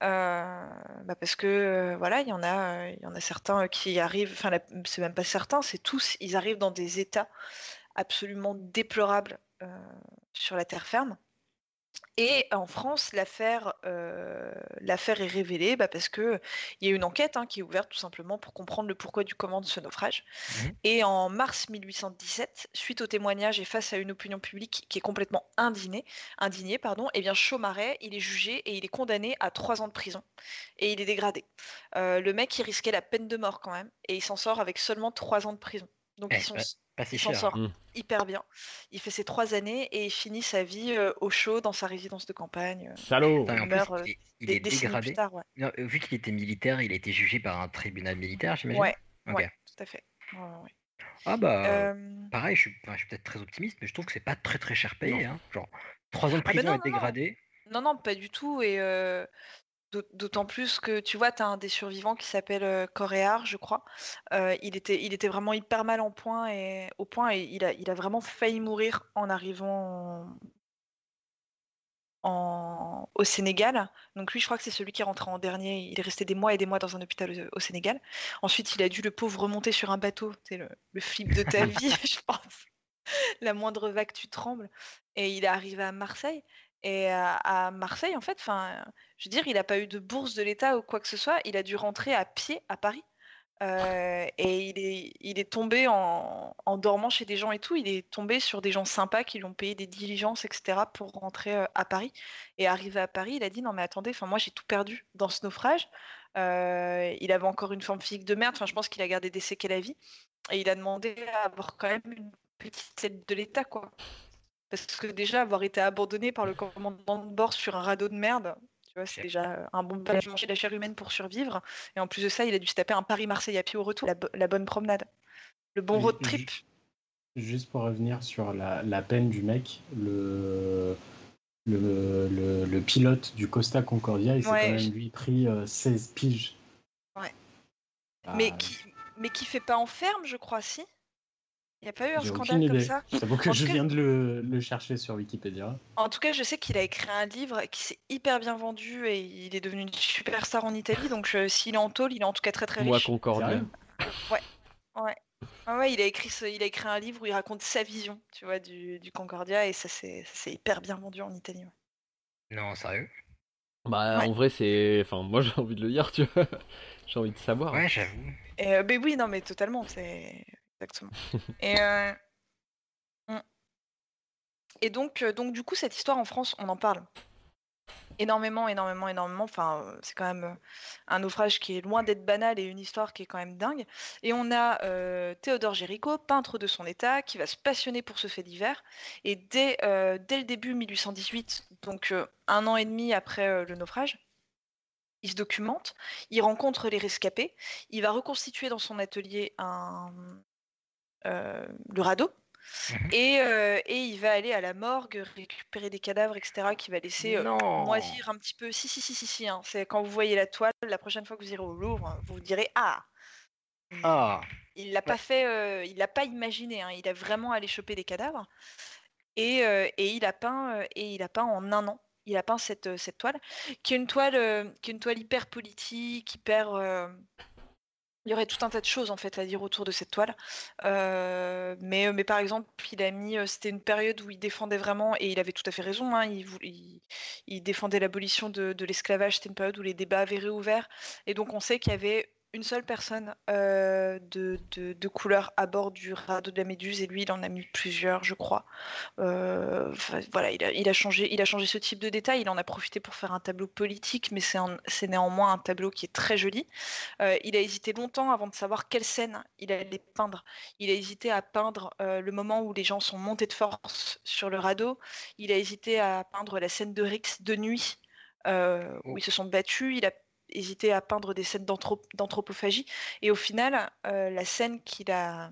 Euh, bah, parce que euh, voilà, il y en a, y en a certains qui arrivent, enfin c'est même pas certains, c'est tous, ils arrivent dans des états absolument déplorables sur la terre ferme. Et en France, l'affaire euh, l'affaire est révélée bah, parce qu'il y a une enquête hein, qui est ouverte tout simplement pour comprendre le pourquoi du comment de ce naufrage. Mhm. Et en mars 1817, suite au témoignage et face à une opinion publique qui est complètement indignée, indignée pardon, eh bien Chaumaret, il est jugé et il est condamné à trois ans de prison. Et il est dégradé. Euh, le mec, il risquait la peine de mort quand même. Et il s'en sort avec seulement trois ans de prison. Donc Eh, ils sont- pas- pas si il s'en cher, sort hein. hyper bien. Il fait ses trois années et il finit sa vie euh, au chaud dans sa résidence de campagne. euh, Salaud Il meurt, il est, il dégradé. plus tard, ouais. Non, vu qu'il était militaire, il a été jugé par un tribunal militaire, j'imagine? Ouais, tout à fait. Ouais, ouais, ouais. Ah bah, pareil, je suis, enfin, je suis peut-être très optimiste, mais je trouve que c'est pas très très cher payé. Hein. Genre, trois ans de Ah bah prison non, et non, non. dégradé. Non, non, pas du tout. Et euh, d'autant plus que tu vois, tu as un des survivants qui s'appelle euh, Coréard, je crois. Euh, il, était, il était vraiment hyper mal en point et, au point et il a, il a vraiment failli mourir en arrivant en- au Sénégal. Donc lui, je crois que c'est celui qui est rentré en dernier. Il est resté des mois et des mois dans un hôpital au, au Sénégal. Ensuite, il a dû, le pauvre, remonter sur un bateau. C'est le, le flip de ta [laughs] vie, [laughs] je pense. La moindre vague, tu trembles. Et il est arrivé à Marseille. Et à, à Marseille, en fait, enfin, je veux dire, il n'a pas eu de bourse de l'État ou quoi que ce soit. Il a dû rentrer à pied à Paris. Euh, et il est, tombé en, dormant chez des gens et tout. Il est tombé sur des gens sympas qui lui ont payé des diligences, etc., pour rentrer euh, à Paris. Et arrivé à Paris, il a dit non mais attendez, moi j'ai tout perdu dans ce naufrage. Euh, il avait encore une forme physique de merde. Je pense qu'il a gardé des séquelles à vie. Et il a demandé à avoir quand même une petite aide de l'État, quoi. Parce que déjà avoir été abandonné par le commandant de bord sur un radeau de merde, c'est déjà euh, un bon pas manger de la chair humaine pour survivre. Et en plus de ça, il a dû se taper un Paris-Marseille à pied au retour, la, bo- la bonne promenade, le bon road trip. Juste pour revenir sur la, la peine du mec, le, le, le, le pilote du Costa Concordia, il s'est Ouais, quand même lui pris euh, 16 piges. Ouais. Ah, Mais qui, mais qui fait pas en ferme, je crois, si? Il n'y a pas eu un scandale comme ça? J'avoue que En je tout cas- viens de le, le chercher sur Wikipédia. En tout cas, je sais qu'il a écrit un livre qui s'est hyper bien vendu et il est devenu une superstar en Italie. Donc, euh, s'il est en taupe, il est en tout cas très très Moi, riche. Concordia. Sérieux? Ouais. Ouais. Ah ouais, il a écrit ce- il a écrit un livre où il raconte sa vision, tu vois, du, du Concordia et ça s'est hyper bien vendu en Italie. ouais. Non, sérieux? Bah, Ouais. en vrai, c'est. Enfin, moi, j'ai envie de le lire, tu vois. [laughs] J'ai envie de savoir. Ouais, j'avoue. Euh, ben oui, non, mais totalement, c'est exactement. [laughs] et, euh, euh, donc, du coup, cette histoire en France, on en parle énormément, énormément, énormément. Enfin, euh, c'est quand même un naufrage qui est loin d'être banal et une histoire qui est quand même dingue. Et on a Théodore Géricault, peintre de son état, qui va se passionner pour ce fait divers. Et dès, dès le début 1818, donc un an et demi après le naufrage, il se documente, il rencontre les rescapés, il va reconstituer dans son atelier un, le radeau. Mhm. Et, euh, et il va aller à la morgue récupérer des cadavres, etc., qui va laisser euh, moisir un petit peu. Si, si, si, si, si. hein. C'est quand vous voyez la toile, la prochaine fois que vous irez au Louvre, vous vous direz Ah Ah. Il l'a pas fait, euh, il l'a pas imaginé. hein. Il a vraiment allé choper des cadavres. Et, euh, et il a peint, euh, et il a peint en un an. Il a peint cette, euh, cette toile, qui est une toile, euh, qui est une toile hyper politique, hyper. Euh, Il y aurait tout un tas de choses en fait à dire autour de cette toile. Euh, mais, mais par exemple, il a mis, euh, c'était une période où il défendait vraiment, et il avait tout à fait raison, hein, il défendait l'abolition de, de l'esclavage, c'était une période où les débats avaient réouvert, et donc on sait qu'il y avait une seule personne euh, de, de- de couleur à bord du radeau de la Méduse, et lui il en a mis plusieurs, je crois. Euh, voilà, il a, il a changé, il a changé ce type de détail, il en a profité pour faire un tableau politique, mais c'est néanmoins un tableau qui est très joli. Euh, il a hésité longtemps avant de savoir quelle scène il allait peindre. Il a hésité à peindre le moment où les gens sont montés de force sur le radeau. Il a hésité à peindre la scène de Rix de nuit, où Oh. ils se sont battus. Il a hésité à peindre des scènes d'anthro- d'anthropophagie. Et au final, euh, la scène qu'il a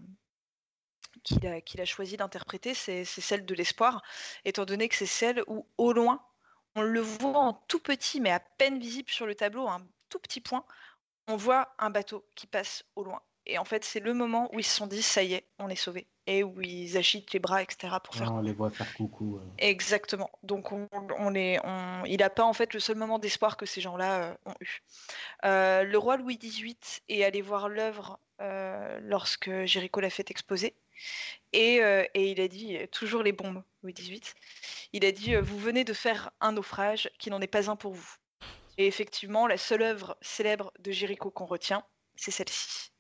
qu'il a, a choisi d'interpréter, c'est celle de l'espoir, étant donné que c'est celle où, au loin, on le voit en tout petit, mais à peine visible sur le tableau, un tout petit point, on voit un bateau qui passe au loin. Et en fait, c'est le moment où ils se sont dit, ça y est, on est sauvés. Et où ils agitent les bras, etc. pour faire on les voit faire coucou. euh. Exactement. Donc on, on les, on- il n'a pas en fait le seul moment d'espoir que ces gens-là euh, ont eu. Euh, le roi Louis XVIII est allé voir l'œuvre lorsque Jéricho l'a fait exposer. Et, et il a dit toujours les bons mots, Louis XVIII. Il a dit Vous venez de faire un naufrage qui n'en est pas un pour vous. Et effectivement, la seule œuvre célèbre de Jéricho qu'on retient, c'est celle-ci.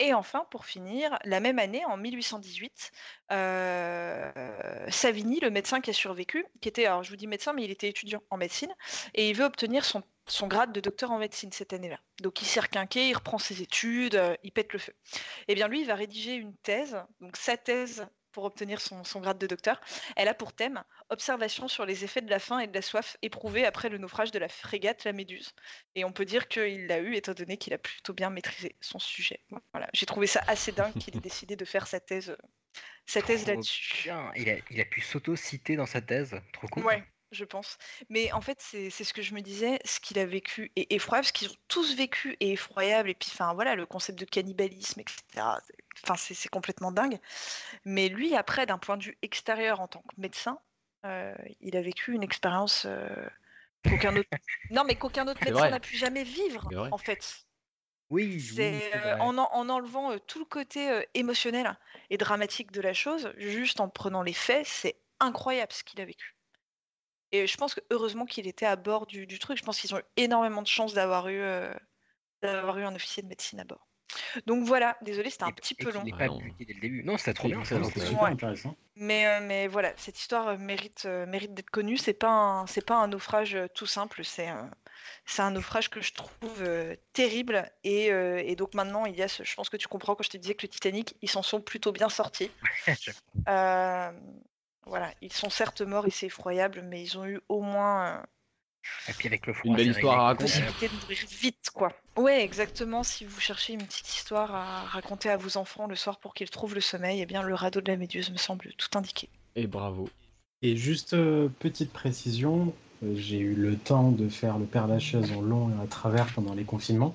Et enfin, pour finir, la même année, en 1818, euh, Savigny, le médecin qui a survécu, qui était, alors je vous dis médecin, mais il était étudiant en médecine, et il veut obtenir son, grade de docteur en médecine cette année-là. Donc il s'est requinqué, il reprend ses études, euh, il pète le feu. Et bien lui, il va rédiger une thèse, donc sa thèse pour obtenir son, son grade de docteur. Elle a pour thème Observation sur les effets de la faim et de la soif éprouvés après le naufrage de la frégate La Méduse. Et on peut dire qu'il l'a eu, étant donné qu'il a plutôt bien maîtrisé son sujet. Voilà. J'ai trouvé ça assez dingue qu'il ait [laughs] décidé de faire sa thèse, sa thèse là-dessus. Il a, il a pu s'auto-citer dans sa thèse. Trop cool. Ouais, je pense. Mais en fait, c'est ce que je me disais, ce qu'il a vécu est effroyable, ce qu'ils ont tous vécu est effroyable. Et puis, enfin, voilà, le concept de cannibalisme, etc. c'est- Enfin, c'est complètement dingue. Mais lui, après, d'un point de vue extérieur, en tant que médecin, euh, il a vécu une expérience euh, qu'aucun autre. [laughs] non, mais qu'aucun autre médecin n'a pu jamais vivre, en fait. Oui, oui, C'est c'est euh, en, en- en enlevant euh, tout le côté euh, émotionnel et dramatique de la chose, juste en prenant les faits, c'est incroyable ce qu'il a vécu. Et je pense que heureusement qu'il était à bord du, du truc. Je pense qu'ils ont eu énormément de chance d'avoir eu, euh, d'avoir eu un officier de médecine à bord. Donc voilà, désolé, c'était un petit peu long. pas dès le début. Non, c'était trop bien. super Ouais. intéressant. Mais, euh, mais voilà, cette histoire euh, mérite, euh, mérite d'être connue. C'est pas un, c'est pas un naufrage tout simple. C'est un, c'est un naufrage que je trouve euh, terrible. Et, euh, et donc maintenant, il y a ce- je pense que tu comprends quand je te disais que le Titanic, ils s'en sont plutôt bien sortis. [laughs] Voilà, ils sont certes morts et c'est effroyable, mais ils ont eu au moins euh, Et puis avec le froid, Une belle histoire à raconter. possibilité de mourir vite, quoi. Ouais, exactement. Si vous cherchez une petite histoire à raconter à vos enfants le soir pour qu'ils trouvent le sommeil, eh bien le radeau de la Méduse me semble tout indiqué. Et bravo. Et juste euh, petite précision, euh, j'ai eu le temps de faire le Père Lachaise en long et à travers pendant les confinements.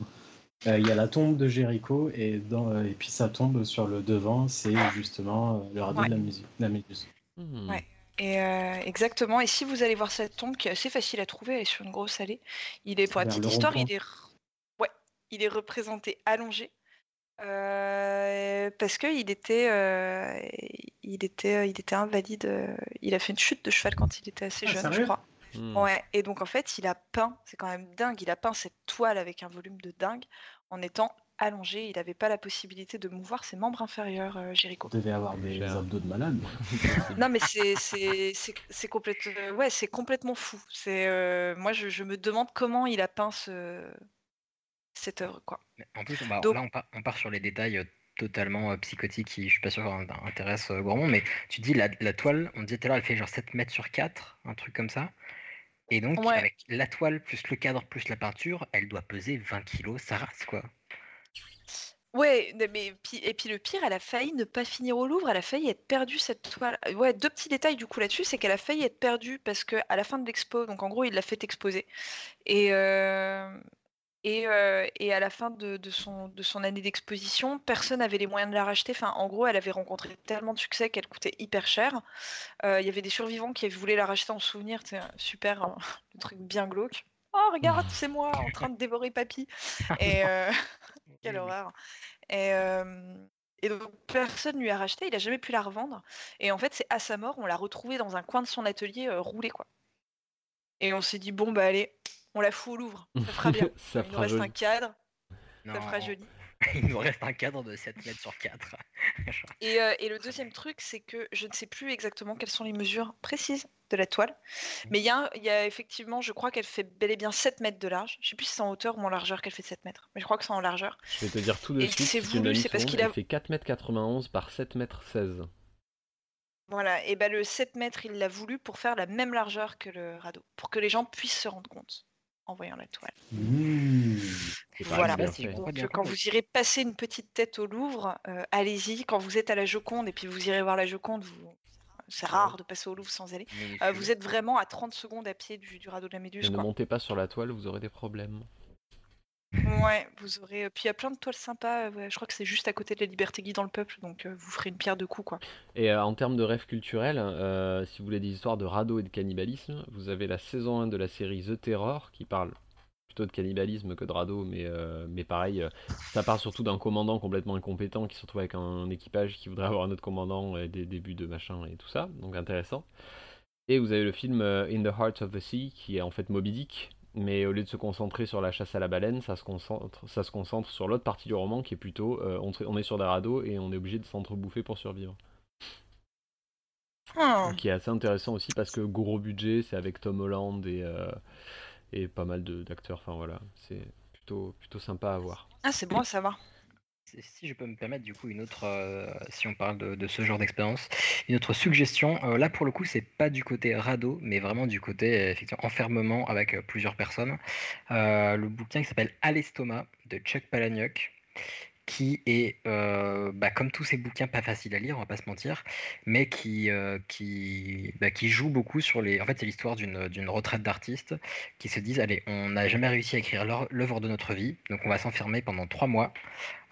Euh, Il y a la tombe de Jéricho et, dans, euh, et puis ça tombe sur le devant, c'est justement euh, le radeau Ouais. de la, la Méduse. Hmm. Ouais. Et euh, exactement. Et si vous allez voir cette tombe qui est assez facile à trouver, elle est sur une grosse allée. Il est pour la petite histoire, il est ouais, il est représenté allongé euh, parce que il était, euh, il était, il était invalide. euh, Il a fait une chute de cheval quand il était assez Ah, jeune, je crois. Hmm. Ouais. Et donc en fait, il a peint. C'est quand même dingue. Il a peint cette toile avec un volume de dingue en étant allongé. Il n'avait pas la possibilité de mouvoir ses membres inférieurs, euh, Jéricho. Vous devez avoir des Cher. abdos de malade. [laughs] Non, mais c'est c'est c'est c'est complète- euh, ouais, c'est complètement fou. C'est euh, moi je, je me demande comment il a peint ce cette œuvre quoi. En plus, bah, Donc- là, on part, on part sur les détails euh, totalement euh, psychotiques qui, je suis pas sûr, in- intéressent euh, monde. Mais tu dis, la, la toile, on disait tout à l'heure, elle fait genre 7 mètres sur 4, un truc comme ça. Et donc, Ouais. avec la toile, plus le cadre, plus la peinture, elle doit peser 20 kilos, ça rase, quoi. Ouais, mais et puis le pire, elle a failli ne pas finir au Louvre, elle a failli être perdue cette toile. Ouais, deux petits détails du coup là-dessus, c'est qu'elle a failli être perdue parce que à la fin de l'expo, donc en gros il l'a fait exposer et euh, et, euh, et à la fin de, de son de son année d'exposition, personne n'avait les moyens de la racheter. Enfin, en gros, elle avait rencontré tellement de succès qu'elle coûtait hyper cher. Euh, Il y avait des survivants qui voulaient la racheter en souvenir, c'est super, hein, [laughs] le truc bien glauque. Oh regarde, [laughs] c'est moi en train de dévorer papy. Et euh, quelle horreur. Et, euh, et donc personne lui a racheté, il a jamais pu la revendre. Et en fait, c'est à sa mort, on l'a retrouvée dans un coin de son atelier euh, roulée quoi. Et on s'est dit bon bah allez, on la fout au Louvre, ça fera bien. [laughs] Ça il nous fera reste un joli. cadre, Non, ça fera joli. [laughs] il nous reste un cadre de 7 mètres sur 4. [laughs] Et, euh, et le deuxième truc, c'est que je ne sais plus exactement quelles sont les mesures précises de la toile, mais il y, a y effectivement, je crois qu'elle fait bel et bien 7 mètres de large. Je sais plus si c'est en hauteur ou en largeur qu'elle fait 7 mètres, mais je crois que c'est en largeur. Je vais te dire tout de Et suite. c'est voulu, c'est parce qu'il a- Elle fait 4m91 par 7m16. Voilà, et ben le 7 mètres, il l'a voulu pour faire la même largeur que le radeau, pour que les gens puissent se rendre compte en voyant la toile. Mmh. C'est pas Voilà. Donc, quand vous irez passer une petite tête au Louvre, euh, allez-y. Quand vous êtes à la Joconde et puis vous irez voir la Joconde, vous... c'est rare de passer au Louvre sans aller. Euh, vous êtes vraiment à 30 secondes à pied du, du radeau de la Méduse. ne quoi. montez pas sur la toile, vous aurez des problèmes. Ouais, vous aurez. euh, Puis il y a plein de toiles sympas. euh, ouais, je crois que c'est juste à côté de la Liberté Guy dans le peuple, donc euh, vous ferez une pierre de coups, quoi. Et en termes de rêve culturel, euh, si vous voulez des histoires de radeau et de cannibalisme, vous avez la saison 1 de la série The Terror qui parle plutôt de cannibalisme que de radeau, mais, mais pareil, ça part surtout d'un commandant complètement incompétent qui se retrouve avec un, équipage qui voudrait avoir un autre commandant et des débuts de machin et tout ça, donc intéressant. Et vous avez le film In the Heart of the Sea qui est en fait Moby Dick, mais au lieu de se concentrer sur la chasse à la baleine, ça se concentre, ça se concentre sur l'autre partie du roman qui est plutôt euh, on, on est sur des radeaux et on est obligé de s'entrebouffer pour survivre. Hmm. Qui est assez intéressant aussi parce que gros budget, c'est avec Tom Holland et, euh, et pas mal de- d'acteurs. Enfin voilà, c'est plutôt, plutôt sympa à voir. Ah, c'est bon à savoir. Si- je peux me permettre, du coup, une autre, euh, si on parle de, ce genre d'expérience, une autre suggestion. euh, là, pour le coup, c'est pas du côté radeau, mais vraiment du côté effectivement enfermement avec euh, plusieurs personnes. Le bouquin qui s'appelle À l'estomac de Chuck Palahniuk, qui est, euh, bah, comme tous ces bouquins, pas facile à lire, on va pas se mentir, mais qui, euh, qui, bah, qui joue beaucoup sur les. En fait, c'est l'histoire d'une retraite d'artistes qui se disent allez, on n'a jamais réussi à écrire l'œuvre de notre vie, donc on va s'enfermer pendant trois mois.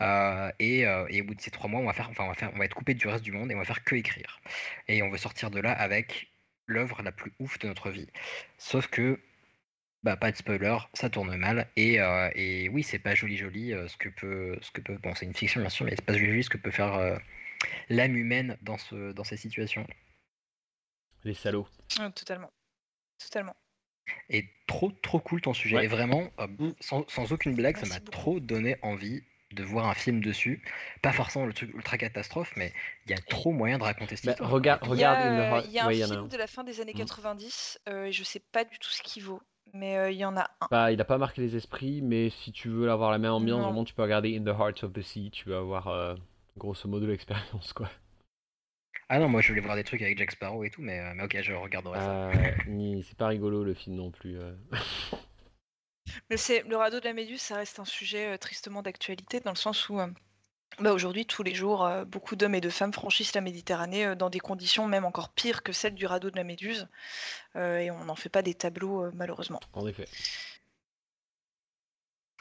Euh, et, et au bout de ces trois mois, on va faire, enfin, on va faire, on va être coupé du reste du monde et on va faire que écrire. Et on veut sortir de là avec l'œuvre la plus ouf de notre vie. Sauf que, bah, pas de spoiler, ça tourne mal. Et, euh, et oui, c'est pas joli joli euh, ce que peut, ce que peut, bon, c'est une fiction bien sûr, mais c'est pas joli joli ce que peut faire euh, l'âme humaine dans ce, dans ces situations. Les salauds. Ah, totalement. Totalement. Et trop trop cool ton sujet. Ouais. Et vraiment, euh, sans, sans aucune blague, ça m'a trop donné envie de voir un film dessus. Pas forcément le truc ultra catastrophe, mais il y a trop moyen de raconter cette Bah, histoire. regarde, Il y regarde a, il y a un ouais, il y en a film de la fin des années Mm. 90, euh, et je sais pas du tout ce qu'il vaut, mais euh, il y en a un. Bah, il a pas marqué les esprits, mais si tu veux avoir la même ambiance, vraiment, tu peux regarder In the Heart of the Sea. Tu vas avoir euh, grosso modo l'expérience quoi. Ah non, moi je voulais voir des trucs avec Jack Sparrow et tout, mais, euh, mais ok, je regarderai ça. Ni- c'est pas rigolo le film non plus. Mais c'est le radeau de la Méduse, ça reste un sujet euh, tristement d'actualité dans le sens où euh, bah, aujourd'hui, tous les jours, euh, beaucoup d'hommes et de femmes franchissent la Méditerranée euh, dans des conditions même encore pires que celles du radeau de la Méduse, euh, et on n'en fait pas des tableaux euh, malheureusement. En effet.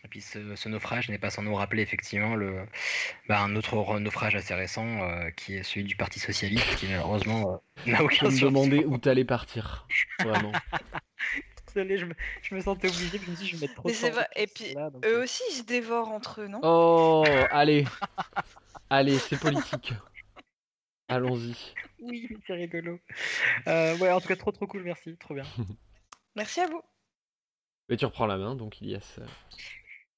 Et puis ce, ce naufrage n'est pas sans nous rappeler effectivement le, bah, un autre re- naufrage assez récent euh, qui est celui du Parti Socialiste qui malheureusement euh, [laughs] n'a Je aucun me demandais où t'allais partir. Vraiment. [laughs] Je me, je me sentais obligé, je me suis dit je vais mettre trop Mais de c'est temps vrai, et puis là, donc, eux euh, aussi ils se dévorent entre eux, non? Oh, allez. [laughs] Allez, c'est politique. Allons-y. Oui, c'est rigolo. Euh, ouais, en tout cas, trop trop cool, merci, trop bien. [laughs] Merci à vous. Mais tu reprends la main, donc Ilias.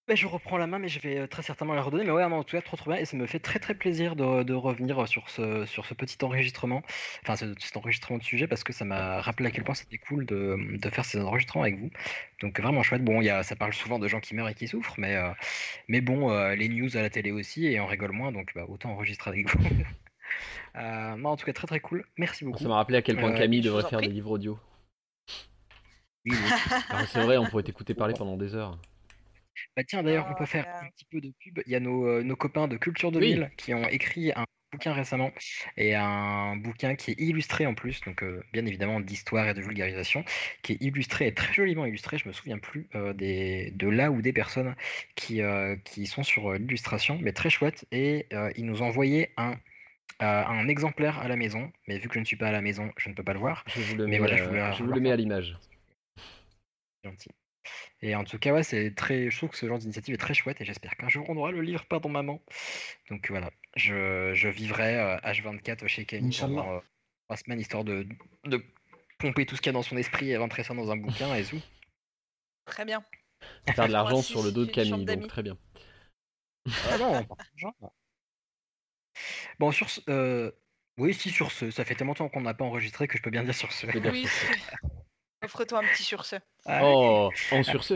Euh, Bah, je reprends la main, mais je vais euh, très certainement la redonner. Mais ouais, non, en tout cas, trop trop bien. Et ça me fait très très plaisir de, de revenir sur ce, sur ce petit enregistrement, enfin ce, cet enregistrement de sujet, parce que ça m'a rappelé à quel point c'était cool de, de faire ces enregistrements avec vous. Donc vraiment chouette. Bon, y a, ça parle souvent de gens qui meurent et qui souffrent, mais, euh, mais bon, euh, les news à la télé aussi, et on rigole moins, donc bah, autant enregistrer avec vous. [laughs] Euh, non, en tout cas, très très cool. Merci beaucoup. Ça m'a rappelé à quel point Euh, Camille devrait faire des livres audio. Oui, oui. Ah, c'est vrai, on pourrait t'écouter parler pendant des heures. Bah tiens, d'ailleurs, on peut faire un petit peu de pub. Il y a nos, euh, nos copains de Culture 2000 qui ont écrit un bouquin récemment et un bouquin qui est illustré en plus, donc euh, bien évidemment d'histoire et de vulgarisation, qui est illustré et très joliment illustré. Je me souviens plus euh, des, de là ou des personnes qui, euh, qui sont sur euh, l'illustration, mais très chouette. Et euh, ils nous ont envoyé un, euh, un exemplaire à la maison, mais vu que je ne suis pas à la maison, je ne peux pas le voir. Je vous le mais mets, voilà, je voulais- je vous le mets à l'image. gentil. Et en tout cas, ouais, c'est très. Je trouve que ce genre d'initiative est très chouette et j'espère qu'un jour on aura le livre Pardon Maman. Donc voilà, je, je vivrai euh, H24 chez Camille pendant euh, trois semaines histoire de, de pomper tout ce qu'il y a dans son esprit et rentrer ça dans un bouquin et tout. Très bien. Faire de l'argent sur le dos de Camille, donc très bien. Ah non, on parle d'argent, là. Bon, sur ce. euh, Oui, si, sur ce. Ça fait tellement longtemps qu'on n'a pas enregistré que je peux bien dire sur ce. peux dire Oui, sur ce. [laughs] offre-toi un petit sur ce. Ah, Oh, en sur ce.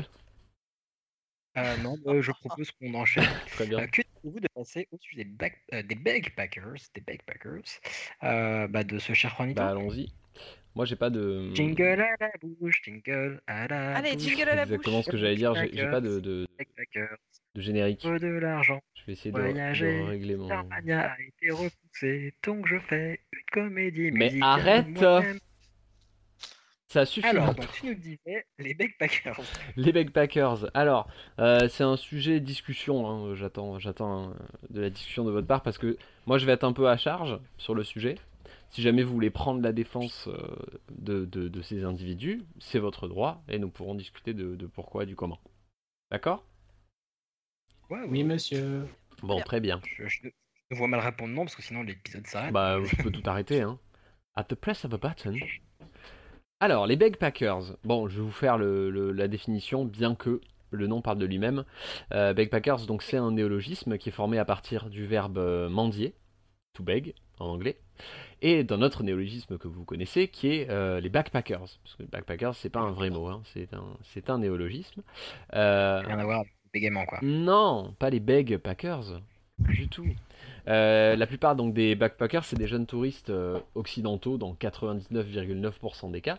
Euh, non, euh, je propose qu'on enchaîne. [laughs] Très bien. Euh, que dites-vous de passer au sujet des, back- euh, des backpackers, des backpackers, euh, bah, de ce cher Juanito Bah allons-y. Moi j'ai pas de. Jingle à la bouche, jingle à la Allez, bouche. jingle à la Exactement bouche. ce que j'allais dire, j'ai pas de, de, Backpackers, de générique. de l'argent. Je vais essayer de, Voyager, de régler mon. A été repoussé, donc je fais une comédie Mais musicale arrête moi-même. Ça suffit. Alors, donc tu nous disais les backpackers. [laughs] Les backpackers. Alors, euh, c'est un sujet de discussion. hein. J'attends, j'attends euh, de la discussion de votre part parce que moi, je vais être un peu à charge sur le sujet. Si jamais vous voulez prendre la défense euh, de, de- de ces individus, c'est votre droit et nous pourrons discuter de, de pourquoi et du comment. D'accord? Ouais, ouais, Oui, monsieur. Bon, très bien. Je, je- je vois mal répondre non parce que sinon l'épisode s'arrête. Bah, je peux tout arrêter, hein. At the press of a button. Alors, les backpackers. Bon, je vais vous faire le- le- la définition, bien que le nom parle de lui-même. Euh, backpackers, donc, c'est un néologisme qui est formé à partir du verbe euh, mendier, to beg en anglais, et d'un autre néologisme que vous connaissez, qui est euh, les backpackers. Parce que backpackers, c'est pas un vrai mot, hein, c'est un, néologisme. Euh, Rien à voir bégaiement quoi. non, pas les bagpackers, du tout. Euh, la plupart donc des backpackers, c'est des jeunes touristes occidentaux dans 99,9% des cas,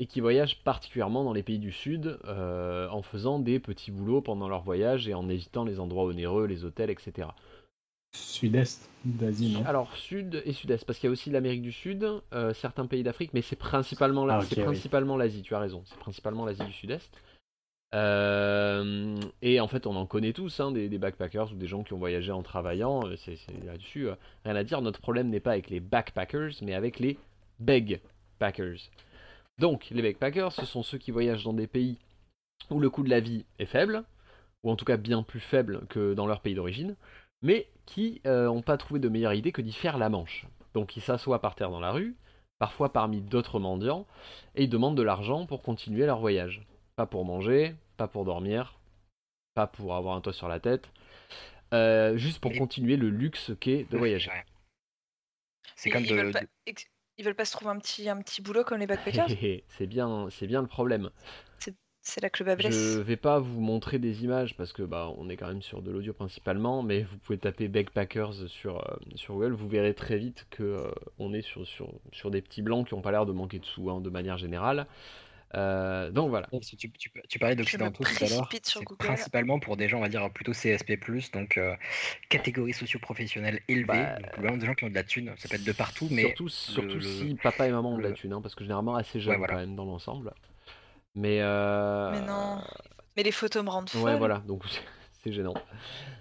et qui voyagent particulièrement dans les pays du Sud euh, en faisant des petits boulots pendant leur voyage et en évitant les endroits onéreux, les hôtels, etc. Sud-est d'Asie, non? Alors Sud et Sud-Est, parce qu'il y a aussi l'Amérique du Sud, euh, certains pays d'Afrique, mais c'est principalement là, Ah, oui. principalement l'Asie. Tu as raison, c'est principalement l'Asie du Sud-Est. Euh, et en fait, on en connaît tous, hein, des, des backpackers ou des gens qui ont voyagé en travaillant. C'est là-dessus, rien à dire. Notre problème n'est pas avec les backpackers, mais avec les bagpackers. Donc, les backpackers, ce sont ceux qui voyagent dans des pays où le coût de la vie est faible, ou en tout cas bien plus faible que dans leur pays d'origine, mais qui n'ont pas trouvé de meilleure idée que d'y faire la manche. Donc ils s'assoient par terre dans la rue, parfois parmi d'autres mendiants, et ils demandent de l'argent pour continuer leur voyage. Pas pour manger, pas pour dormir, pas pour avoir un toit sur la tête, euh, juste pour continuer le luxe qu'est de voyager. C'est comme de, pas, ils veulent pas se trouver un petit, un petit boulot comme les backpackers [laughs] c'est bien, c'est bien le problème. C'est là que le bas blesse. Je vais pas vous montrer des images parce que bah on est quand même sur de l'audio principalement, mais vous pouvez taper backpackers sur, euh, sur Google, vous verrez très vite que euh, on est sur, sur, sur des petits blancs qui ont pas l'air de manquer de sous hein, de manière générale. Euh, donc voilà. Tu, tu- tu- tu parlais d'occidentaux tout à l'heure. principalement pour des gens, on va dire, plutôt CSP+, donc euh, catégorie socio-professionnelle élevée. Bah, donc vraiment des gens qui ont de la thune. Ça peut être de partout, mais surtout surtout le- si papa et maman ont de la thune, hein, parce que généralement assez jeunes Ouais, voilà. quand même dans l'ensemble. Mais euh, Mais non. Mais les photos me rendent folle. Ouais, voilà, donc gênant.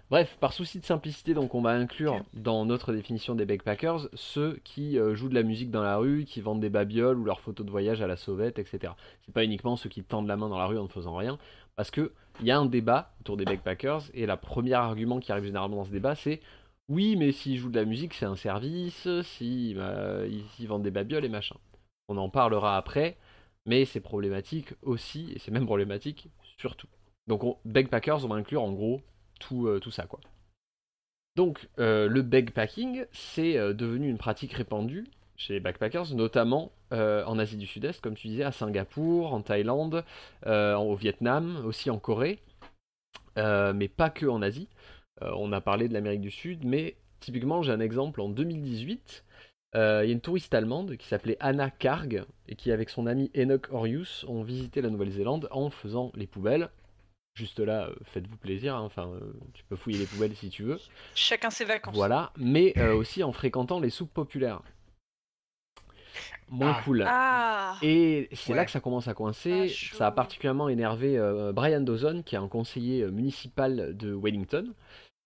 Bref, par souci de simplicité, donc on va inclure dans notre définition des backpackers ceux qui euh, jouent de la musique dans la rue, qui vendent des babioles ou leurs photos de voyage à la sauvette, etc. C'est pas uniquement ceux qui tendent la main dans la rue en ne faisant rien, parce que il y a un débat autour des backpackers et la première argument qui arrive généralement dans ce débat, c'est oui, mais s'ils jouent de la musique, c'est un service, s'ils euh, ils- ils vendent des babioles et machin. On en parlera après, mais c'est problématique aussi, et c'est même problématique surtout. Donc, on, backpackers, on va inclure en gros tout, euh, ça, quoi. Donc, euh, le backpacking, c'est euh, devenu une pratique répandue chez les backpackers, notamment en Asie du Sud-Est, comme tu disais, à Singapour, en Thaïlande, au Vietnam, aussi en Corée, mais pas que en Asie. On a parlé de l'Amérique du Sud, mais typiquement, j'ai un exemple en 2018. euh, Il y a une touriste allemande qui s'appelait Anna Karg et qui, avec son ami Enoch Orius, ont visité la Nouvelle-Zélande en faisant les poubelles. Juste là, euh, faites-vous plaisir, hein, enfin, euh, tu peux fouiller les poubelles si tu veux. Chacun ses vacances. Voilà, mais euh, aussi en fréquentant les soupes populaires. Moins Ah. cool. Ah Et c'est là que ça commence à coincer. Ah, ça a particulièrement énervé euh, Brian Dawson, qui est un conseiller municipal de Wellington,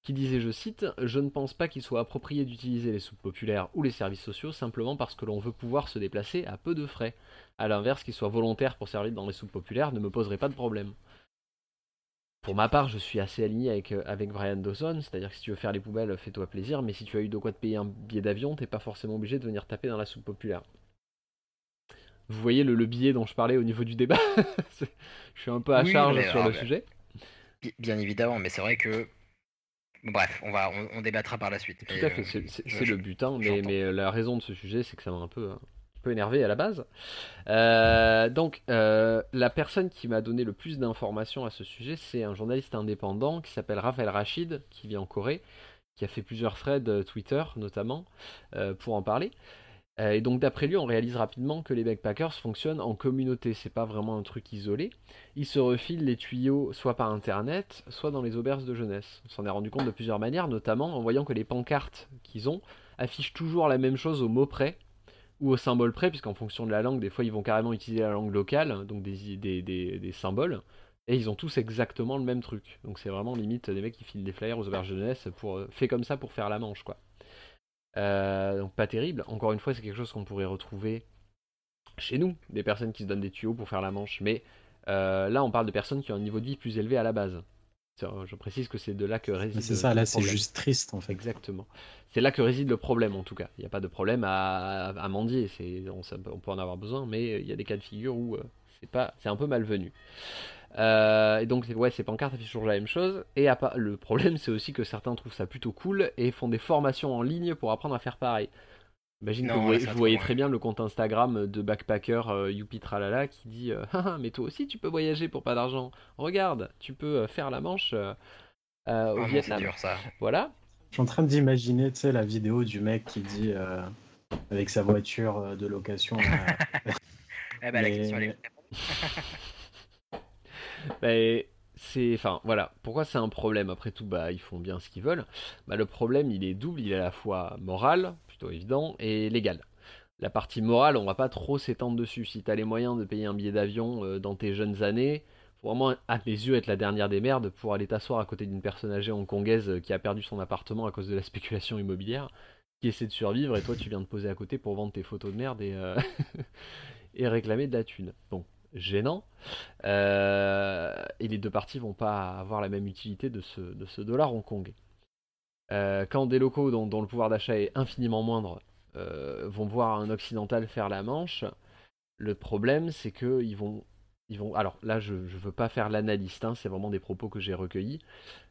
qui disait, je cite, Je ne pense pas qu'il soit approprié d'utiliser les soupes populaires ou les services sociaux simplement parce que l'on veut pouvoir se déplacer à peu de frais. À l'inverse, qu'il soit volontaire pour servir dans les soupes populaires ne me poserait pas de problème. Pour ma part, je suis assez aligné avec, euh, avec Brian Dawson, c'est-à-dire que si tu veux faire les poubelles, fais-toi plaisir, mais si tu as eu de quoi te payer un billet d'avion, t'es pas forcément obligé de venir taper dans la soupe populaire. Vous voyez le, le billet dont je parlais au niveau du débat [laughs] Je suis un peu à Oui, charge sur alors, le sujet. bi- bien évidemment, mais c'est vrai que. Bref, on, va, on, on débattra par la suite. Tout à fait, euh, c'est le but, hein, mais, mais euh, la raison de ce sujet, c'est que ça m'a un peu, un peu énervé à la base. Euh, donc, euh, la personne qui m'a donné le plus d'informations à ce sujet, c'est un journaliste indépendant qui s'appelle Raphaël Rachid, qui vit en Corée, qui a fait plusieurs threads euh, Twitter notamment pour en parler. Et donc d'après lui, on réalise rapidement que les backpackers fonctionnent en communauté, c'est pas vraiment un truc isolé. Ils se refilent les tuyaux soit par internet, soit dans les auberges de jeunesse. On s'en est rendu compte de plusieurs manières, notamment en voyant que les pancartes qu'ils ont affichent toujours la même chose au mot près. Ou au symbole près, puisqu'en fonction de la langue, des fois ils vont carrément utiliser la langue locale, donc des, des, des, des symboles, et ils ont tous exactement le même truc. Donc c'est vraiment limite des mecs qui filent des flyers aux auberges de jeunesse pour euh, fait comme ça pour faire la manche, quoi. Euh, donc pas terrible. Encore une fois, c'est quelque chose qu'on pourrait retrouver chez nous, des personnes qui se donnent des tuyaux pour faire la manche, mais euh, là on parle de personnes qui ont un niveau de vie plus élevé à la base. Je précise que c'est de là que réside. C'est le- ça, là, c'est problème. juste triste, en fait. Exactement. C'est là que réside le problème en tout cas. Il n'y a pas de problème à, à mendier. On, peut en avoir besoin, mais il y a des cas de figure où euh, c'est pas, c'est un peu malvenu. Euh, et donc, ouais, ces pancartes affichent toujours la même chose. Et à le problème, c'est aussi que certains trouvent ça plutôt cool et font des formations en ligne pour apprendre à faire pareil. J'imagine que vous voyez, vous très bien le compte Instagram de backpacker euh, Youpi Tralala qui dit euh, [laughs] Ah, Mais toi aussi, tu peux voyager pour pas d'argent. Regarde, tu peux euh, faire la manche euh, euh, au Ah non, Vietnam. dur ça. Voilà. Je suis en train d'imaginer, tu sais, la vidéo du mec qui dit euh, avec sa voiture euh, de location. [laughs] Eh ben, la Mais- question elle est Ben, [laughs] c'est, enfin, voilà. Pourquoi c'est un problème? Après tout, bah, ils font bien ce qu'ils veulent. Bah, le problème, il est double. Il est à la fois moral, évident, et légal. La partie morale, on va pas trop s'étendre dessus. Si t'as les moyens de payer un billet d'avion euh, dans tes jeunes années, faut vraiment, à mes yeux, être la dernière des merdes pour aller t'asseoir à côté d'une personne âgée hongkongaise euh, qui a perdu son appartement à cause de la [laughs] spéculation immobilière, qui essaie de survivre, et toi, tu viens de poser à côté pour vendre tes photos de merde et, euh, [laughs] et réclamer de la thune. Bon, gênant. Et les deux parties vont pas avoir la même utilité de ce, de ce dollar hongkongais. Euh, quand des locaux dont, le pouvoir d'achat est infiniment moindre euh, vont voir un occidental faire la manche, le problème c'est que ils vont, ils vont. Alors là, je ne veux pas faire l'analyste, hein, c'est vraiment des propos que j'ai recueillis.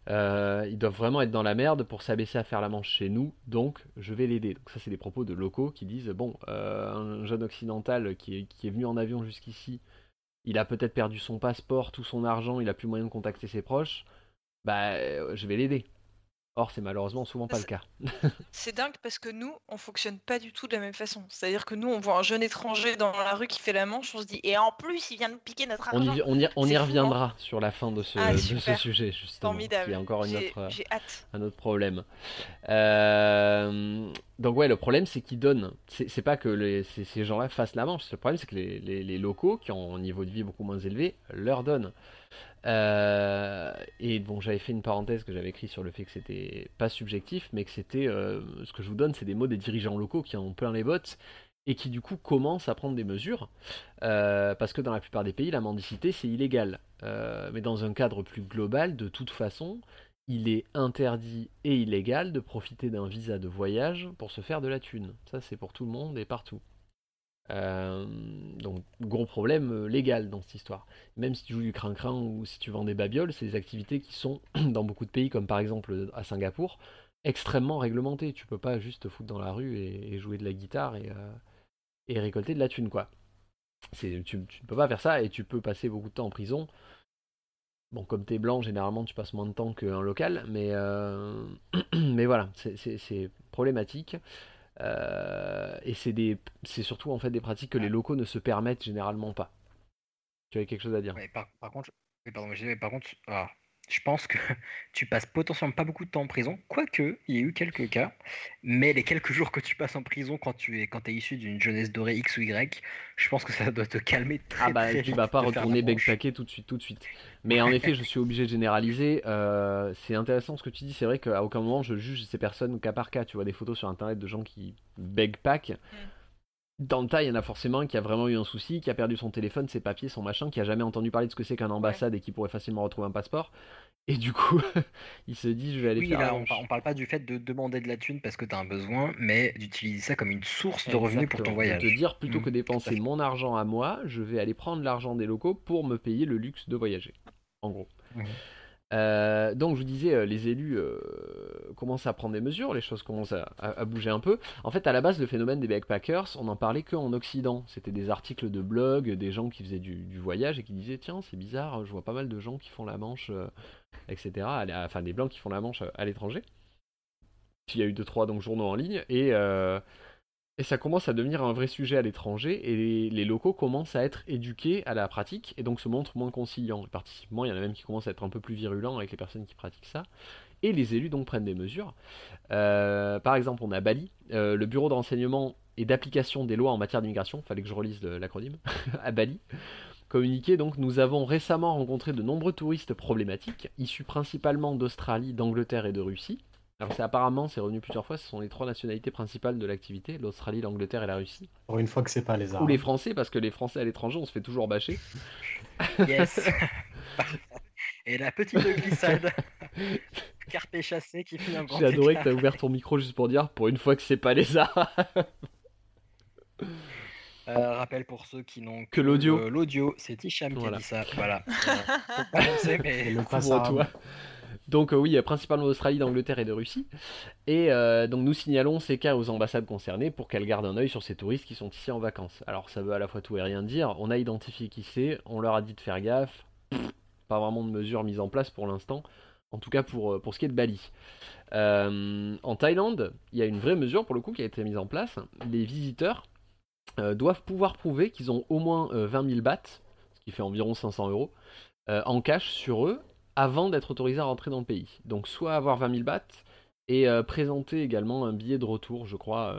Euh, ils doivent vraiment être dans la merde pour s'abaisser à faire la manche chez nous, donc je vais l'aider. Donc ça, c'est des propos de locaux qui disent bon, un jeune occidental qui est, qui est venu en avion jusqu'ici, il a peut-être perdu son passeport, tout son argent, il a plus moyen de contacter ses proches, bah je vais l'aider. Or, c'est malheureusement souvent pas le cas. C'est dingue parce que nous, on fonctionne pas du tout de la même façon. C'est-à-dire que nous, on voit un jeune étranger dans la rue qui fait la manche, on se dit, et en plus, il vient nous piquer notre On argent. y, on y- on hein. reviendra sur la fin de ce, Ah, de ce super. sujet, justement. Formidable. Qui est encore une autre, hâte. un autre problème. Euh, donc ouais, le problème c'est qu'ils donnent. C'est pas que les- ces, ces gens-là fassent la manche. Le problème c'est que les, les- les locaux, qui ont un niveau de vie beaucoup moins élevé, leur donnent. Euh, et bon, j'avais fait une parenthèse que j'avais écrit sur le fait que c'était pas subjectif, mais que c'était euh, ce que je vous donne, c'est des mots des dirigeants locaux qui en ont plein les bottes et qui du coup commencent à prendre des mesures euh, parce que dans la plupart des pays, la mendicité c'est illégal. Mais dans un cadre plus global, de toute façon, il est interdit et illégal de profiter d'un visa de voyage pour se faire de la thune. Ça, c'est pour tout le monde et partout. Euh, donc, gros problème euh, légal dans cette histoire. Même si tu joues du crin-crin ou si tu vends des babioles, c'est des activités qui sont, [clears throat] dans beaucoup de pays, comme par exemple à Singapour, extrêmement réglementées. Tu peux pas juste te foutre dans la rue et, jouer de la guitare et, euh, récolter de la thune, quoi. Tu, ne peux pas faire ça et tu peux passer beaucoup de temps en prison. Bon, comme t'es blanc, généralement tu passes moins de temps qu'un local, mais, euh, [clears throat] mais voilà, c'est problématique. Euh, et c'est des- c'est surtout en fait des pratiques que les locaux ne se permettent généralement pas. Tu avais quelque chose à dire? Ouais, par, par contre, pardon, par contre, ah, je pense que [laughs] tu passes potentiellement pas beaucoup de temps en prison, quoique il y a eu quelques cas, mais les quelques jours que tu passes en prison quand tu es quand es issu d'une jeunesse dorée X ou Y, je pense que ça doit te calmer [laughs] très Ah bah très tu vas pas retourner manche. backpacker tout de suite, tout de suite. Mais en effet, je suis obligé de généraliser. euh, c'est intéressant ce que tu dis. C'est vrai qu'à aucun moment je juge ces personnes cas par cas. Tu vois des photos sur internet de gens qui backpack. Dans le tas, il y en a forcément un qui a vraiment eu un souci, qui a perdu son téléphone, ses papiers, son machin, qui a jamais entendu parler de ce que c'est qu'un ambassade et qui pourrait facilement retrouver un passeport. Et du coup, [laughs] il se dit, je vais aller Oui, faire là, on, on parle pas du fait de demander de la thune parce que tu as un besoin, mais d'utiliser ça comme une source de revenus pour ton voyage. De te dire, plutôt Mm, que dépenser mon argent à moi, je vais aller prendre l'argent des locaux pour me payer le luxe de voyager. En gros. Mhm. Euh, donc je vous disais, euh, les élus euh, commencent à prendre des mesures, les choses commencent à, bouger un peu. En fait, à la base, le phénomène des backpackers, on n'en parlait qu'en Occident. C'était des articles de blog, des gens qui faisaient du, voyage et qui disaient tiens, c'est bizarre, je vois pas mal de gens qui font la manche, euh, etc. Enfin, des blancs qui font la manche euh, à l'étranger. Il y a eu deux trois donc journaux en ligne et euh, et ça commence à devenir un vrai sujet à l'étranger et les, locaux commencent à être éduqués à la pratique et donc se montrent moins conciliants. Moins, il y en a même qui commencent à être un peu plus virulents avec les personnes qui pratiquent ça. Et les élus donc prennent des mesures. Euh, par exemple, on a Bali, euh, le bureau de renseignement et d'application des lois en matière d'immigration, fallait que je relise l'acronyme, [laughs] à Bali. Communiqué donc, nous avons récemment rencontré de nombreux touristes problématiques, issus principalement d'Australie, d'Angleterre et de Russie. Alors c'est apparemment, c'est revenu plusieurs fois, ce sont les trois nationalités principales de l'activité, l'Australie, l'Angleterre et la Russie. Pour une fois que c'est pas les Ou armes. les Français, parce que les Français à l'étranger, on se fait toujours bâcher. Yes. [laughs] [laughs] Et la petite glissade. [laughs] Carpe chassé qui finit en grand J'ai adoré que tu as ouvert ton micro juste pour dire, pour une fois que c'est pas les arts. Euh, rappel pour ceux qui n'ont Que l'audio. euh, L'audio, c'est Hicham Voilà. qui a dit ça. Voilà. Euh, pas mais [laughs] le arabe. Donc euh, oui, principalement d'Australie, d'Angleterre et de Russie. Et euh, donc nous signalons ces cas aux ambassades concernées pour qu'elles gardent un œil sur ces touristes qui sont ici en vacances. Alors ça veut à la fois tout et rien dire. On a identifié qui c'est, on leur a dit de faire gaffe. Pff, pas vraiment de mesures mises en place pour l'instant. En tout cas pour, euh, pour ce qui est de Bali. Euh, en Thaïlande, il y a une vraie mesure pour le coup qui a été mise en place. Les visiteurs euh, doivent pouvoir prouver qu'ils ont au moins euh, 20 000 bahts, ce qui fait environ 500 euros, en cash sur eux avant d'être autorisé à rentrer dans le pays. Donc soit avoir 20 000 bahts et présenter également un billet de retour, je crois.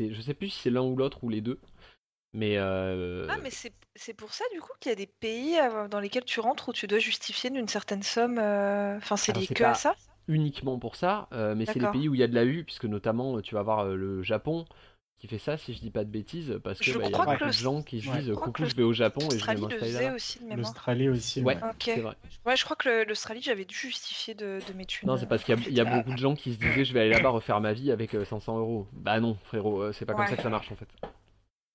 Je sais plus si c'est l'un ou l'autre ou les deux. Mais, euh, Ah, mais c'est c'est pour ça, du coup, qu'il y a des pays euh, dans lesquels tu rentres où tu dois justifier d'une certaine somme. euh, Enfin, c'est lié que pas à ça? uniquement pour ça, euh, mais c'est les pays où il y a de la U, puisque notamment tu vas voir euh, le Japon qui fait ça, si je dis pas de bêtises, parce que bah, il y a beaucoup que de le- gens qui se Ouais. disent coucou, je vais au Japon et je vais m'installer. L'Australie aussi. Ouais, Ok. c'est vrai. Ouais, je crois que l'Australie, j'avais dû justifier de, de mes thunes. Non, c'est parce qu'il y a, il y a beaucoup de gens qui se disaient je vais aller là-bas refaire ma vie avec euh, 500 euros. Bah non, frérot, c'est pas comme ça que ça marche en fait.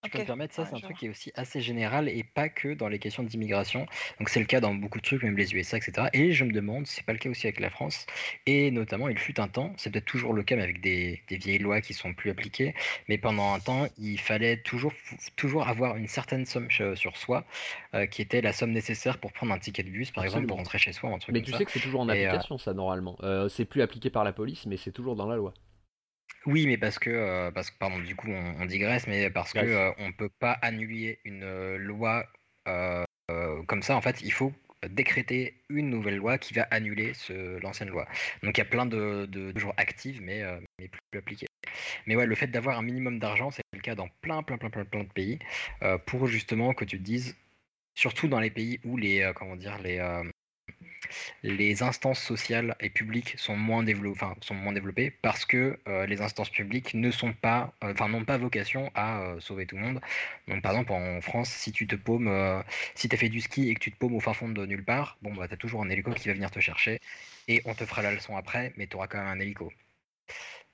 Je peux me permettre, ça c'est un truc qui est aussi assez général et pas que dans les questions d'immigration. Donc c'est le cas dans beaucoup de trucs, même les USA, etc. Et je me demande, si c'est pas le cas aussi avec la France. Et notamment, il fut un temps, c'est peut-être toujours le cas, mais avec des, des vieilles lois qui sont plus appliquées. Mais pendant un temps, il fallait toujours, toujours avoir une certaine somme sur soi, euh, qui était la somme nécessaire pour prendre un ticket de bus, par exemple, pour rentrer chez soi, un truc Mais comme tu ça. sais que c'est toujours en Et, euh, application ça normalement. Euh, c'est plus appliqué par la police, mais c'est toujours dans la loi. Oui, mais parce que, euh, parce que pardon, du coup, on, on digresse, mais parce que Grèce. euh, on peut pas annuler une euh, loi comme ça. En fait, il faut décréter une nouvelle loi qui va annuler l'ancienne loi. Donc, il y a plein de, de, de jours actives, mais, euh, mais plus appliquées. Mais ouais, le fait d'avoir un minimum d'argent, c'est le cas dans plein, plein, plein, plein, plein de pays, euh, pour justement que tu te dises, surtout dans les pays où les, euh, comment dire, les, les instances sociales et publiques sont moins, dévelop- enfin, sont moins développées parce que euh, les instances publiques ne sont pas, euh, enfin, n'ont pas vocation à euh, sauver tout le monde. Donc, par exemple, en France, si tu te paumes, euh, si tu as fait du ski et que tu te paumes au fin fond de nulle part, bon, bah, tu as toujours un hélico qui va venir te chercher et on te fera la leçon après, mais tu auras quand même un hélico.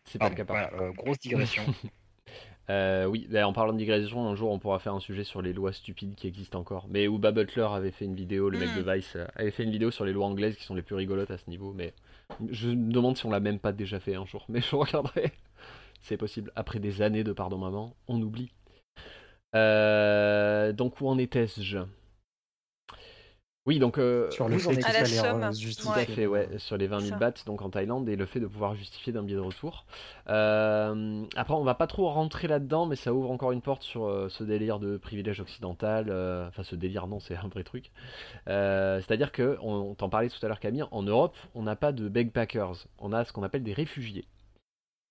C'est pas le cas voilà, grosse digression. [laughs] Euh, oui, en parlant de digression, un jour on pourra faire un sujet sur les lois stupides qui existent encore. Mais Uba Butler avait fait une vidéo, le mec de Vice euh, avait fait une vidéo sur les lois anglaises qui sont les plus rigolotes à ce niveau. Mais je me demande si on l'a même pas déjà fait un jour. [laughs] Mais je regarderai. C'est possible. Après des années de pardon maman, on oublie. Euh, donc où en était-je Oui, donc euh, Sur le vous en fait À la somme, tout justifier. à fait, ouais, sur les 20 000 Ça. bahts donc en Thaïlande et le fait de pouvoir justifier d'un billet de retour. Euh, après, on va pas trop rentrer là-dedans, mais ça ouvre encore une porte sur euh, ce délire de privilège occidental. euh, Enfin, ce délire, non, c'est un vrai truc. Euh, C'est-à-dire que, on, on t'en parlait tout à l'heure, Camille, en Europe, on n'a pas de backpackers, on a ce qu'on appelle des réfugiés.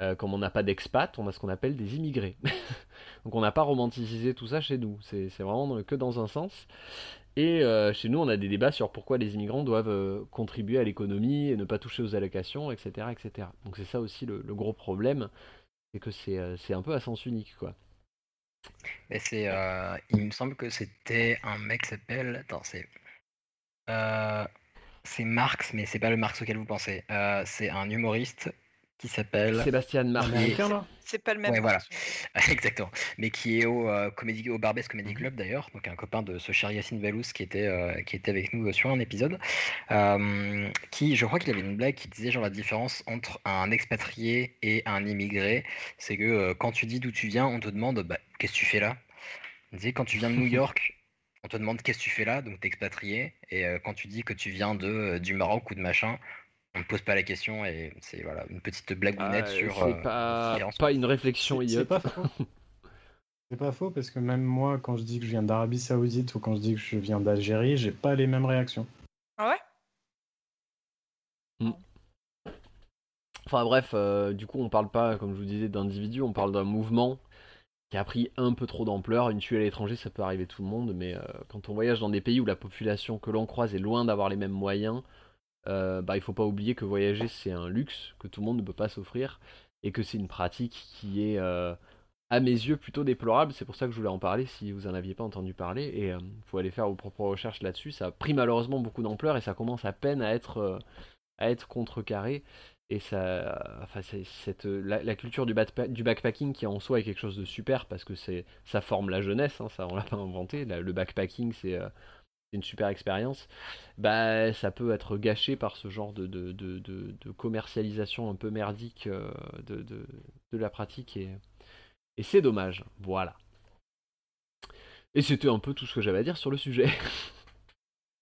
Euh, comme on n'a pas d'expats, on a ce qu'on appelle des immigrés. [laughs] Donc on n'a pas romanticisé tout ça chez nous, c'est vraiment que dans un sens. Et euh, chez nous, on a des débats sur pourquoi les immigrants doivent euh, contribuer à l'économie et ne pas toucher aux allocations, etc. etc. Donc c'est ça aussi le, gros problème, c'est que c'est euh, c'est un peu à sens unique, quoi. Mais il me semble que c'était un mec qui s'appelle, attends, c'est, c'est Marx, mais c'est pas le Marx auquel vous pensez. C'est un humoriste qui s'appelle. Sébastien là C'est pas le même. Ouais, voilà. [laughs] Exactement. Mais qui est au, euh, comédie, au Barbès Comedy Club d'ailleurs, donc un copain de ce cher Yacine qui était, euh, qui était avec nous sur un épisode. Euh, qui, je crois qu'il avait une blague qui disait genre la différence entre un expatrié et un immigré, c'est que euh, quand tu dis d'où tu viens, on te demande bah, qu'est-ce que tu fais là? Tu sais, quand tu viens de New [laughs] York, on te demande qu'est-ce que tu fais là, donc t'es expatrié. Et euh, quand tu dis que tu viens de, euh, du Maroc ou de machin, on ne pose pas la question et c'est voilà une petite blagounette Ah, sur. c'est euh, pas, pas une réflexion C'est- C'est idiote. pas faux. [laughs] C'est pas faux parce que même moi, quand je dis que je viens d'Arabie Saoudite ou quand je dis que je viens d'Algérie, j'ai pas les mêmes réactions. Ah ouais? Enfin bref, euh, du coup on parle pas, comme je vous disais, d'individus, on parle d'un mouvement qui a pris un peu trop d'ampleur. Une tuile à l'étranger, ça peut arriver tout le monde, mais euh, quand on voyage dans des pays où la population que l'on croise est loin d'avoir les mêmes moyens, euh, bah, il faut pas oublier que voyager c'est un luxe que tout le monde ne peut pas s'offrir et que c'est une pratique qui est euh, à mes yeux plutôt déplorable. C'est pour ça que je voulais en parler si vous en aviez pas entendu parler et il faut aller faire vos propres recherches là-dessus. Ça a pris malheureusement beaucoup d'ampleur et ça commence à peine à être à être contrecarré et ça enfin cette la, culture du, du backpacking qui en soi est quelque chose de super parce que c'est ça forme la jeunesse hein, ça on l'a pas inventé le backpacking euh, c'est une super expérience bah ça peut être gâché par ce genre de, de, de, commercialisation un peu merdique euh, de la pratique et, et c'est dommage. Voilà. Et c'était un peu tout ce que j'avais à dire sur le sujet [laughs]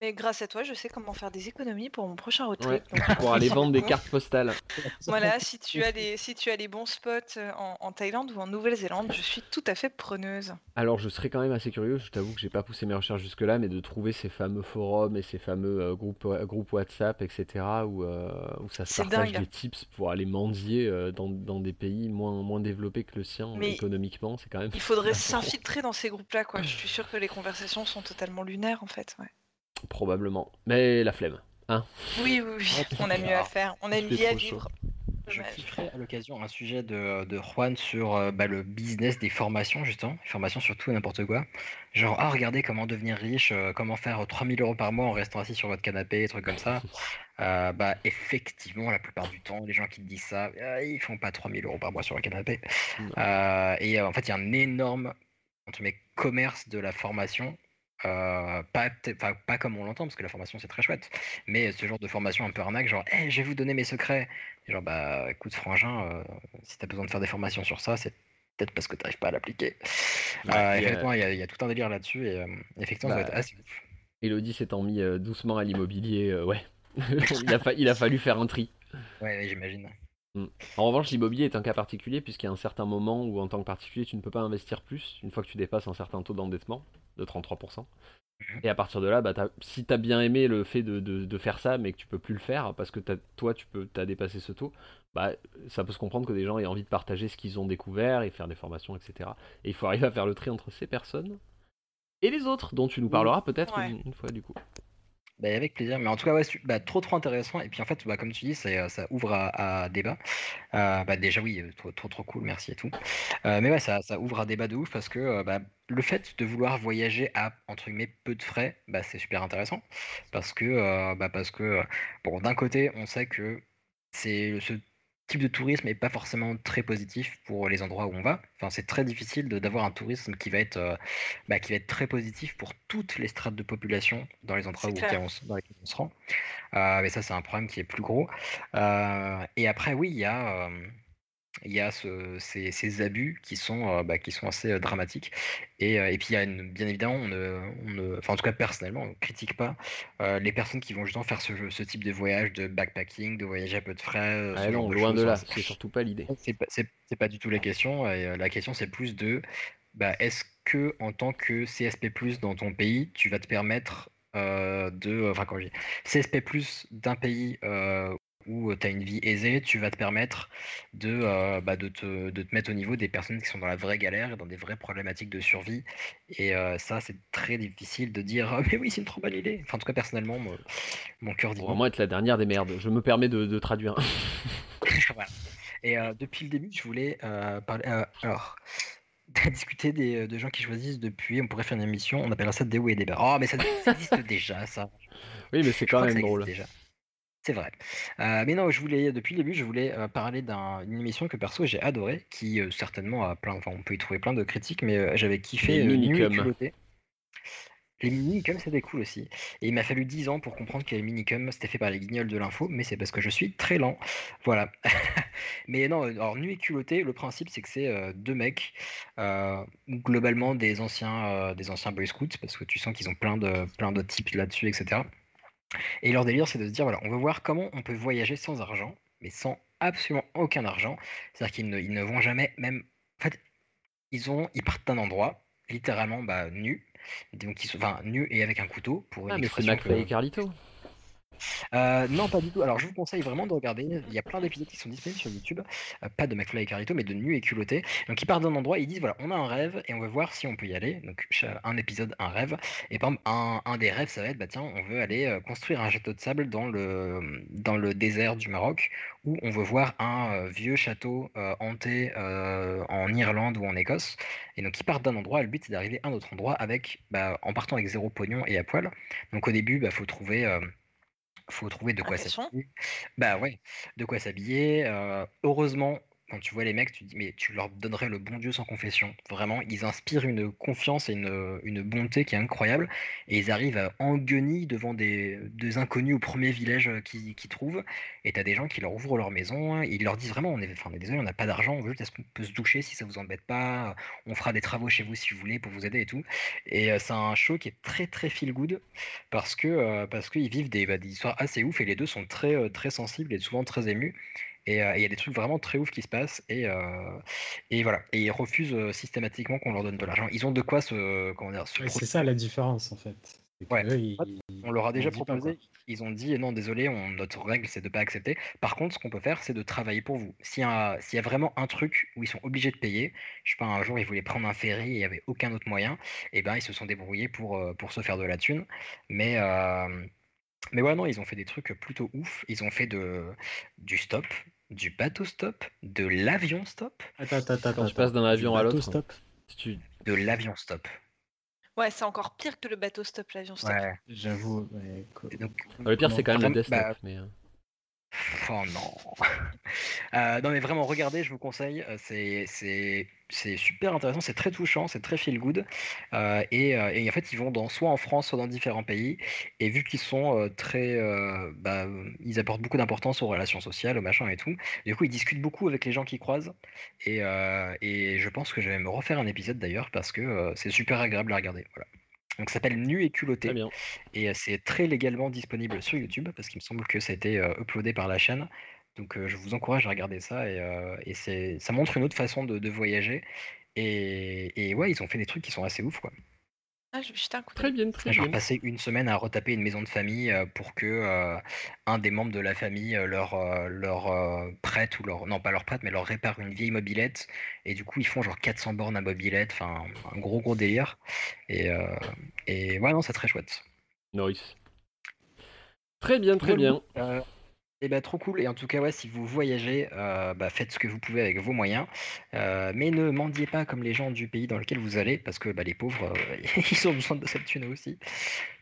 Mais grâce à toi, je sais comment faire des économies pour mon prochain road Ouais, trip. donc, pour aller vendre des cartes postales Voilà, si tu as des, si tu as les bons spots euh, en, en Thaïlande ou en Nouvelle-Zélande, je suis tout à fait preneuse. Alors je serais quand même assez curieux, je t'avoue que j'ai pas poussé mes recherches jusque là, mais de trouver ces fameux forums et ces fameux euh, groupes, euh, groupes WhatsApp, etc. où, euh, où ça se partage dingue. des tips pour aller mendier euh, dans, dans des pays moins, moins développés que le sien Mais économiquement, c'est quand même... Il faudrait s'infiltrer dans ces groupes-là, quoi. Je suis sûre que les conversations sont totalement lunaires, en fait. ouais. Probablement. Mais la flemme. Hein Oui, oui, oui. On a mieux à faire. On a une vie à vivre. Je kifferais à l'occasion un sujet de, de Juan sur euh, bah, le business des formations, justement. Formations sur tout et n'importe quoi. Genre, ah, regardez comment devenir riche, euh, comment faire 3000 euros par mois en restant assis sur votre canapé, trucs comme ça. [laughs] Euh, bah, effectivement, la plupart du temps, les gens qui te disent ça, euh, ils font pas 3000 euros par mois sur le canapé. Euh, et euh, en fait, il y a un énorme entre guillemets, commerce de la formation. Euh, pas, comme on l'entend, parce que la formation c'est très chouette, mais ce genre de formation un peu arnaque, genre, hey, je vais vous donner mes secrets. Et genre, bah écoute, frangin, euh, si t'as besoin de faire des formations sur ça, c'est peut-être parce que t'arrives pas à l'appliquer. Ouais, Euh, il y a- effectivement, il y, a- il y a tout un délire là-dessus, et euh, effectivement, ça Bah, va être assez ouf. Elodie s'étant mis euh, doucement à l'immobilier, euh, ouais. [laughs] il, a fa- il a fallu faire un tri. Ouais, ouais, j'imagine. Mm. En revanche, l'immobilier est un cas particulier puisqu'il y a un certain moment où en tant que particulier, tu ne peux pas investir plus une fois que tu dépasses un certain taux d'endettement de 33%. Mhm. Et à partir de là, bah, t'as- si tu as bien aimé le fait de, de- de faire ça, mais que tu peux plus le faire parce que t'as- toi, tu peux, as dépassé ce taux, bah, ça peut se comprendre que des gens aient envie de partager ce qu'ils ont découvert et faire des formations, etc. Et il faut arriver à faire le tri entre ces personnes et les autres, dont tu nous parleras peut-être Ouais. une, une fois du coup. Bah, avec plaisir, mais en tout cas, ouais, bah, trop trop intéressant. Et puis en fait, bah, comme tu dis, euh, ça ouvre à, débat. Euh, bah, déjà, oui, euh, trop, trop cool, merci et tout. Mais ouais, ça, ouvre à débat de ouf parce que bah, le fait de vouloir voyager à entre guillemets peu de frais, bah, c'est super intéressant. Parce que, bah, parce que bon, d'un côté, on sait que c'est ce type de tourisme n'est pas forcément très positif pour les endroits où on va. Enfin, c'est très difficile d'avoir un tourisme qui va être euh, bah, qui va être très positif pour toutes les strates de population dans les endroits où on, dans lesquels on se rend. Euh, mais ça, c'est un problème qui est plus gros. Euh, et après, oui, il y a, il y a ce- ces, ces abus qui sont, euh, bah, qui sont assez euh, dramatiques. Et, euh, et puis, il y a une- bien évidemment, on ne, on ne- enfin, en tout cas, personnellement, on ne critique pas les personnes qui vont justement faire ce, ce type de voyage, de backpacking, de voyager à peu de frais. Ah non, loin choses. de là, Enfin, c'est surtout pas l'idée. c'est pas, pas du tout la question. Et, la question, c'est plus de bah, est-ce que, en tant que CSP, dans ton pays, tu vas te permettre de. Enfin, quand je dis CSP, d'un pays où tu as une vie aisée, tu vas te permettre de, euh, bah, de, te, de te mettre au niveau des personnes qui sont dans la vraie galère et dans des vraies problématiques de survie. Et euh, ça, c'est très difficile de dire Ah, mais oui, c'est une trop bonne idée. Enfin, en tout cas, personnellement, mon, mon cœur dit Pour vraiment être la dernière des merdes. Je me permets de, de traduire. [laughs] Voilà. Et euh, depuis le début, je voulais parler. alors, [laughs] discuter des, de gens qui choisissent depuis. On pourrait faire une émission, on appellera ça des hauts et des bas. Oh, mais ça, ça existe déjà, ça. Oui, mais c'est quand même drôle. déjà. C'est vrai. Euh, mais non, je voulais, depuis le début, je voulais euh, parler d'un- d'une émission que perso j'ai adorée, qui euh, certainement a plein, enfin on peut y trouver plein de critiques, mais j'avais kiffé Les Nuit et. Les minicums, c'était cool aussi. Et il m'a fallu 10 ans pour comprendre que les minicums, c'était fait par les guignols de l'info, mais c'est parce que je suis très lent. Voilà. [laughs] mais non, alors Nuit et culotté, le principe, c'est que c'est deux mecs, globalement des anciens, des anciens Boy Scouts, parce que tu sens qu'ils ont plein de, plein de types là-dessus, etc. Et leur délire, c'est de se dire, voilà, on veut voir comment on peut voyager sans argent, mais sans absolument aucun argent. C'est-à-dire qu'ils ne, ils ne vont jamais, même... En fait, ils, ont, ils partent d'un endroit, littéralement bah, nus, donc ils sont, enfin, nus et avec un couteau, pour Ah, mais c'est McFly et. Carlito. Euh, non, pas du tout. Alors, je vous conseille vraiment de regarder. Il y a plein d'épisodes qui sont disponibles sur YouTube. Euh, pas de McFly et Carito, mais de Nu et Culotté. Donc, ils partent d'un endroit, ils disent voilà, on a un rêve et on veut voir si on peut y aller. Donc, un épisode, un rêve. Et par exemple, un, des rêves, ça va être bah, tiens, on veut aller euh, construire un château de sable dans le, désert du Maroc, ou on veut voir un vieux château hanté en Irlande ou en Écosse. Et donc, ils partent d'un endroit. Le but, c'est d'arriver à un autre endroit avec, bah, en partant avec zéro pognon et à poil. Donc, au début, il faut trouver. Faut trouver de quoi s'habiller. Bah ouais, de quoi s'habiller. heureusement, quand tu vois les mecs, tu dis, mais tu leur donnerais le bon Dieu sans confession. Vraiment, ils inspirent une confiance et une, une bonté qui est incroyable. Et ils arrivent en guenilles devant des, des inconnus au premier village euh, qu'ils trouvent. Et t'as des gens qui leur ouvrent leur maison. Ils leur disent vraiment, on est, enfin, on est désolé, on n'a pas d'argent, on veut juste qu'on peut se doucher si ça vous embête pas. On fera des travaux chez vous si vous voulez pour vous aider et tout. Et euh, c'est un show qui est très très feel good parce que euh, parce qu'ils vivent des, bah, des histoires assez ouf et les deux sont très euh, très sensibles et souvent très émus. Et euh, et il y a des trucs vraiment très ouf qui se passent et, euh, et voilà. Et ils refusent euh, systématiquement qu'on leur donne de l'argent. Ils ont de quoi se comment dire se Ouais, pro- c'est ça la différence en fait. C'est que Ouais. eux, ils- on leur a déjà proposé, ils ont dit non désolé, on, notre règle c'est de pas accepter. Par contre, ce qu'on peut faire, c'est de travailler pour vous. S'il y, a- s'il y a vraiment un truc où ils sont obligés de payer, je sais pas, un jour ils voulaient prendre un ferry et il n'y avait aucun autre moyen, et ben ils se sont débrouillés pour, pour se faire de la thune. Mais, euh, mais ouais, non, ils ont fait des trucs plutôt ouf. Ils ont fait de, du stop, du bateau stop, de l'avion stop, Attends, attends, attends. Quand tu passes d'un Du avion à l'autre. stop. Si tu... de l'avion stop. Ouais, c'est encore pire que le bateau stop, l'avion stop. Ouais. J'avoue. ouais, donc, Le pire, c'est quand même le bah, mais, euh, Oh non. [laughs] Euh, non mais vraiment regardez, je vous conseille, euh, c'est c'est super intéressant, c'est très touchant, c'est très feel good Euh, et, en fait ils vont dans soit en France soit dans différents pays et vu qu'ils sont très bah, ils apportent beaucoup d'importance aux relations sociales, aux machins et tout. Du coup ils discutent beaucoup avec les gens qu'ils croisent et, et je pense que je vais me refaire un épisode d'ailleurs parce que c'est super agréable à regarder. Voilà. Donc ça s'appelle Nu et culotté. Très bien. Et euh, c'est très légalement disponible sur YouTube parce qu'il me semble que ça a été euh, uploadé par la chaîne. Donc euh, je vous encourage à regarder ça et, et c'est, ça montre une autre façon de, de voyager. Et, et ouais, ils ont fait des trucs qui sont assez ouf quoi. Ah, je vais jeter un coup Très bien, très Genre bien. passer une semaine à retaper une maison de famille euh, pour que euh, un des membres de la famille euh, leur, leur euh, prête ou leur non pas leur prête mais leur répare une vieille mobilette et du coup ils font genre 400 bornes à mobilette, enfin un gros gros délire. Et, euh, et ouais non c'est très chouette. Norris. Très bien, très bien. Et bah trop cool. Et en tout cas, ouais, si vous voyagez, euh, bah, faites ce que vous pouvez avec vos moyens. Euh, mais ne mendiez pas comme les gens du pays dans lequel vous allez, parce que bah, les pauvres, euh, [laughs] ils ont besoin de cette thune aussi.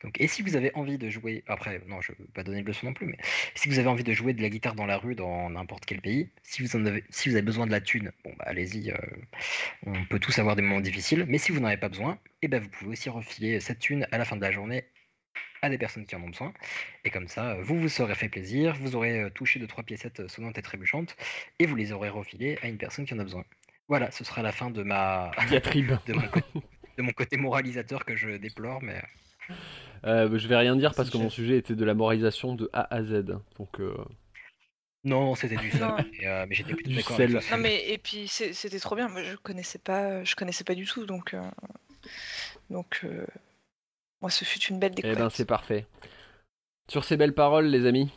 Donc, et si vous avez envie de jouer, après, non, je ne veux pas donner de leçon non plus, mais si vous avez envie de jouer de la guitare dans la rue dans n'importe quel pays, si vous, avez, besoin de la thune, bon, bah, allez-y, on peut tous avoir des moments difficiles. Mais si vous n'en avez pas besoin, et ben vous pouvez aussi refiler cette thune à la fin de la journée à des personnes qui en ont besoin. Et comme ça, euh, vous vous serez fait plaisir, vous aurez euh, touché deux trois piécettes euh, sonnantes et trébuchantes, et vous les aurez refilées à une personne qui en a besoin. Voilà, ce sera la fin de ma [laughs] Diatribe. [laughs] de mon, côté, de mon côté moralisateur que je déplore, mais Euh, je vais rien dire parce que mon sujet était de la moralisation de A à Z. Donc, euh, non, c'était du sel. Non. Mais, euh, mais j'étais plutôt d'accord avec le Non mais et puis c'était trop bien. Moi je connaissais pas, je connaissais pas du tout donc euh, donc euh, moi ce fut une belle eh découverte. ben, c'est parfait. Sur ces belles paroles, les amis.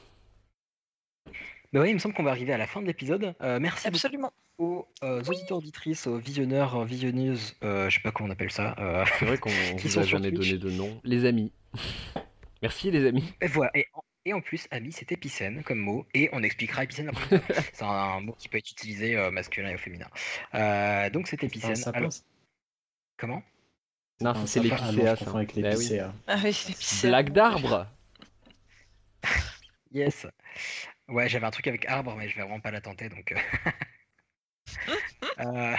Mais ouais, il me semble qu'on va arriver à la fin de l'épisode. Euh, merci Absolument. aux euh, auditeurs auditrices, aux visionneurs, euh, visionneuses, euh, je sais pas comment on appelle ça. euh, C'est vrai qu'on [laughs] vous sont a jamais Twitch. donné de nom. Les amis. [laughs] Merci, les amis. Et voilà. Et en, et en plus, ami, c'est épicène comme mot, et on expliquera épicène fois. [laughs] C'est un, mot qui peut être utilisé euh, masculin et au féminin. Euh, donc c'est Un épicène. Alors, comment? Non, c'est. Ah non, l'épicéa, ça. avec Bah oui. l'épicéa. [laughs] Ah oui, c'est épicé. Blague d'arbre. [laughs] Yes. Ouais, j'avais un truc avec arbre, mais je vais vraiment pas la tenter, donc. euh. [laughs] Euh,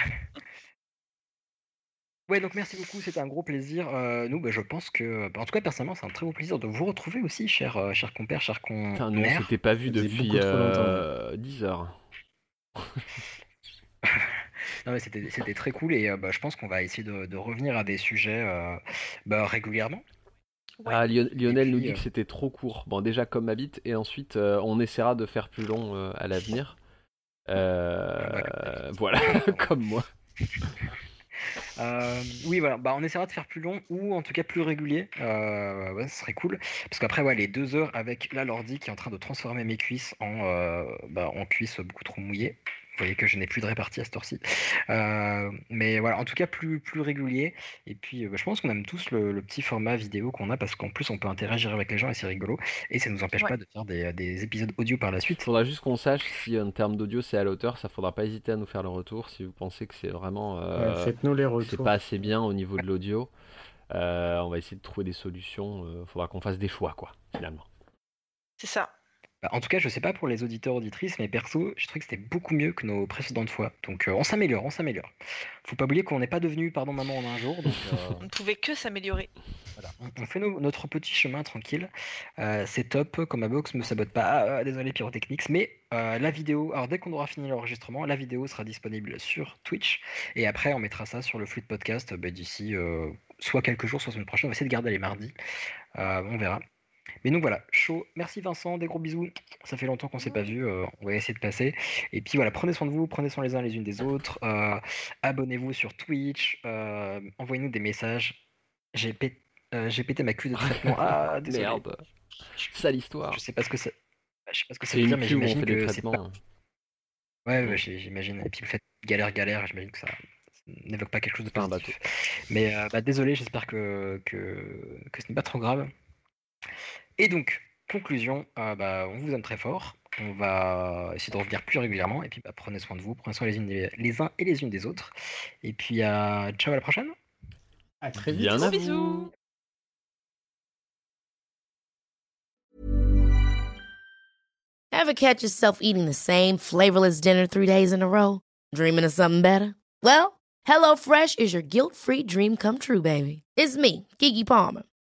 Ouais, donc merci beaucoup, c'était un gros plaisir. Euh, nous, bah, je pense que, bah, en tout cas, personnellement, c'est un très beau plaisir de vous retrouver aussi, cher, euh, cher compère, cher Putain, nous, on compère. s'était pas vu depuis beaucoup trop longtemps, euh, 10 heures. Non, mais c'était c'était très cool et euh, bah, je pense qu'on va essayer de, de revenir à des sujets euh, bah, régulièrement. Ah, Lion- Lionel nous dit euh, que c'était trop court. Bon, déjà comme ma bite, et ensuite euh, on essaiera de faire plus long euh, à l'avenir. Voilà, [laughs] [laughs] comme moi. Euh, oui, voilà, bah, on essaiera de faire plus long ou en tout cas plus régulier. Euh, ouais, ce serait cool. Parce qu'après, ouais, les deux heures avec la Lordi qui est en train de transformer mes cuisses en, euh, bah, en cuisses beaucoup trop mouillées. Vous voyez que je n'ai plus de répartie à cette heure-ci. Euh, mais voilà, en tout cas plus, plus régulier. Et puis, euh, bah, je pense qu'on aime tous le, le petit format vidéo qu'on a parce qu'en plus, on peut interagir avec les gens et c'est rigolo. Et ça ne nous empêche Ouais. pas de faire des, des épisodes audio par la suite. Faudra juste qu'on sache si en termes d'audio c'est à la hauteur, ça faudra pas hésiter à nous faire le retour si vous pensez que c'est vraiment euh, Ouais, Faites-nous les c'est retours. pas assez bien au niveau de l'audio. Euh, on va essayer de trouver des solutions. euh, faudra qu'on fasse des choix quoi, finalement. C'est ça. Bah, en tout cas, je sais pas pour les auditeurs auditrices, mais perso, je trouve que c'était beaucoup mieux que nos précédentes fois. Donc, euh, on s'améliore, on s'améliore. Faut pas oublier qu'on n'est pas devenu pardon maman en un jour. Donc, euh, [laughs] On ne pouvait que s'améliorer. Voilà, on, on fait notre petit chemin tranquille. Euh, c'est top, comme ma box me sabote pas. Ah, ah, désolé Pyrotechnix, mais la vidéo, alors dès qu'on aura fini l'enregistrement, la vidéo sera disponible sur Twitch. Et après, on mettra ça sur le flux de podcast bah, d'ici soit quelques jours, soit semaine prochaine. On va essayer de garder les mardis. On verra. Mais donc voilà, chaud. Merci Vincent, des gros bisous. Ça fait longtemps qu'on s'est pas vu. euh, on va essayer de passer. Et puis voilà, prenez soin de vous, prenez soin les uns les unes des autres. euh, Abonnez-vous sur Twitch. euh, Envoyez-nous des messages. J'ai pété ma queue de traitement. Ah, [laughs] désolé. Merde. Sale histoire. Je sais pas ce que ça. Je sais pas ce que ça veut dire, mais j'imagine que c'est pas. traitements. Ouais, ouais, j'ai- j'imagine. Et puis le fait galère, galère, j'imagine que ça n'évoque pas quelque chose de positif. Mais bah, désolé, j'espère que, que, que ce n'est pas trop grave. Et donc, conclusion, euh, bah, on vous aime très fort. On va essayer de revenir plus régulièrement. Et puis, bah, prenez soin de vous, prenez soin les, unes des- les uns et les unes des autres. Et puis, euh, ciao à la prochaine. À très vite. Bien bisous. Ever catch yourself eating the same flavorless dinner three days in a row? Dreaming of something better? Well, HelloFresh is your guilt-free dream come true, baby. It's me, Kiki Palmer.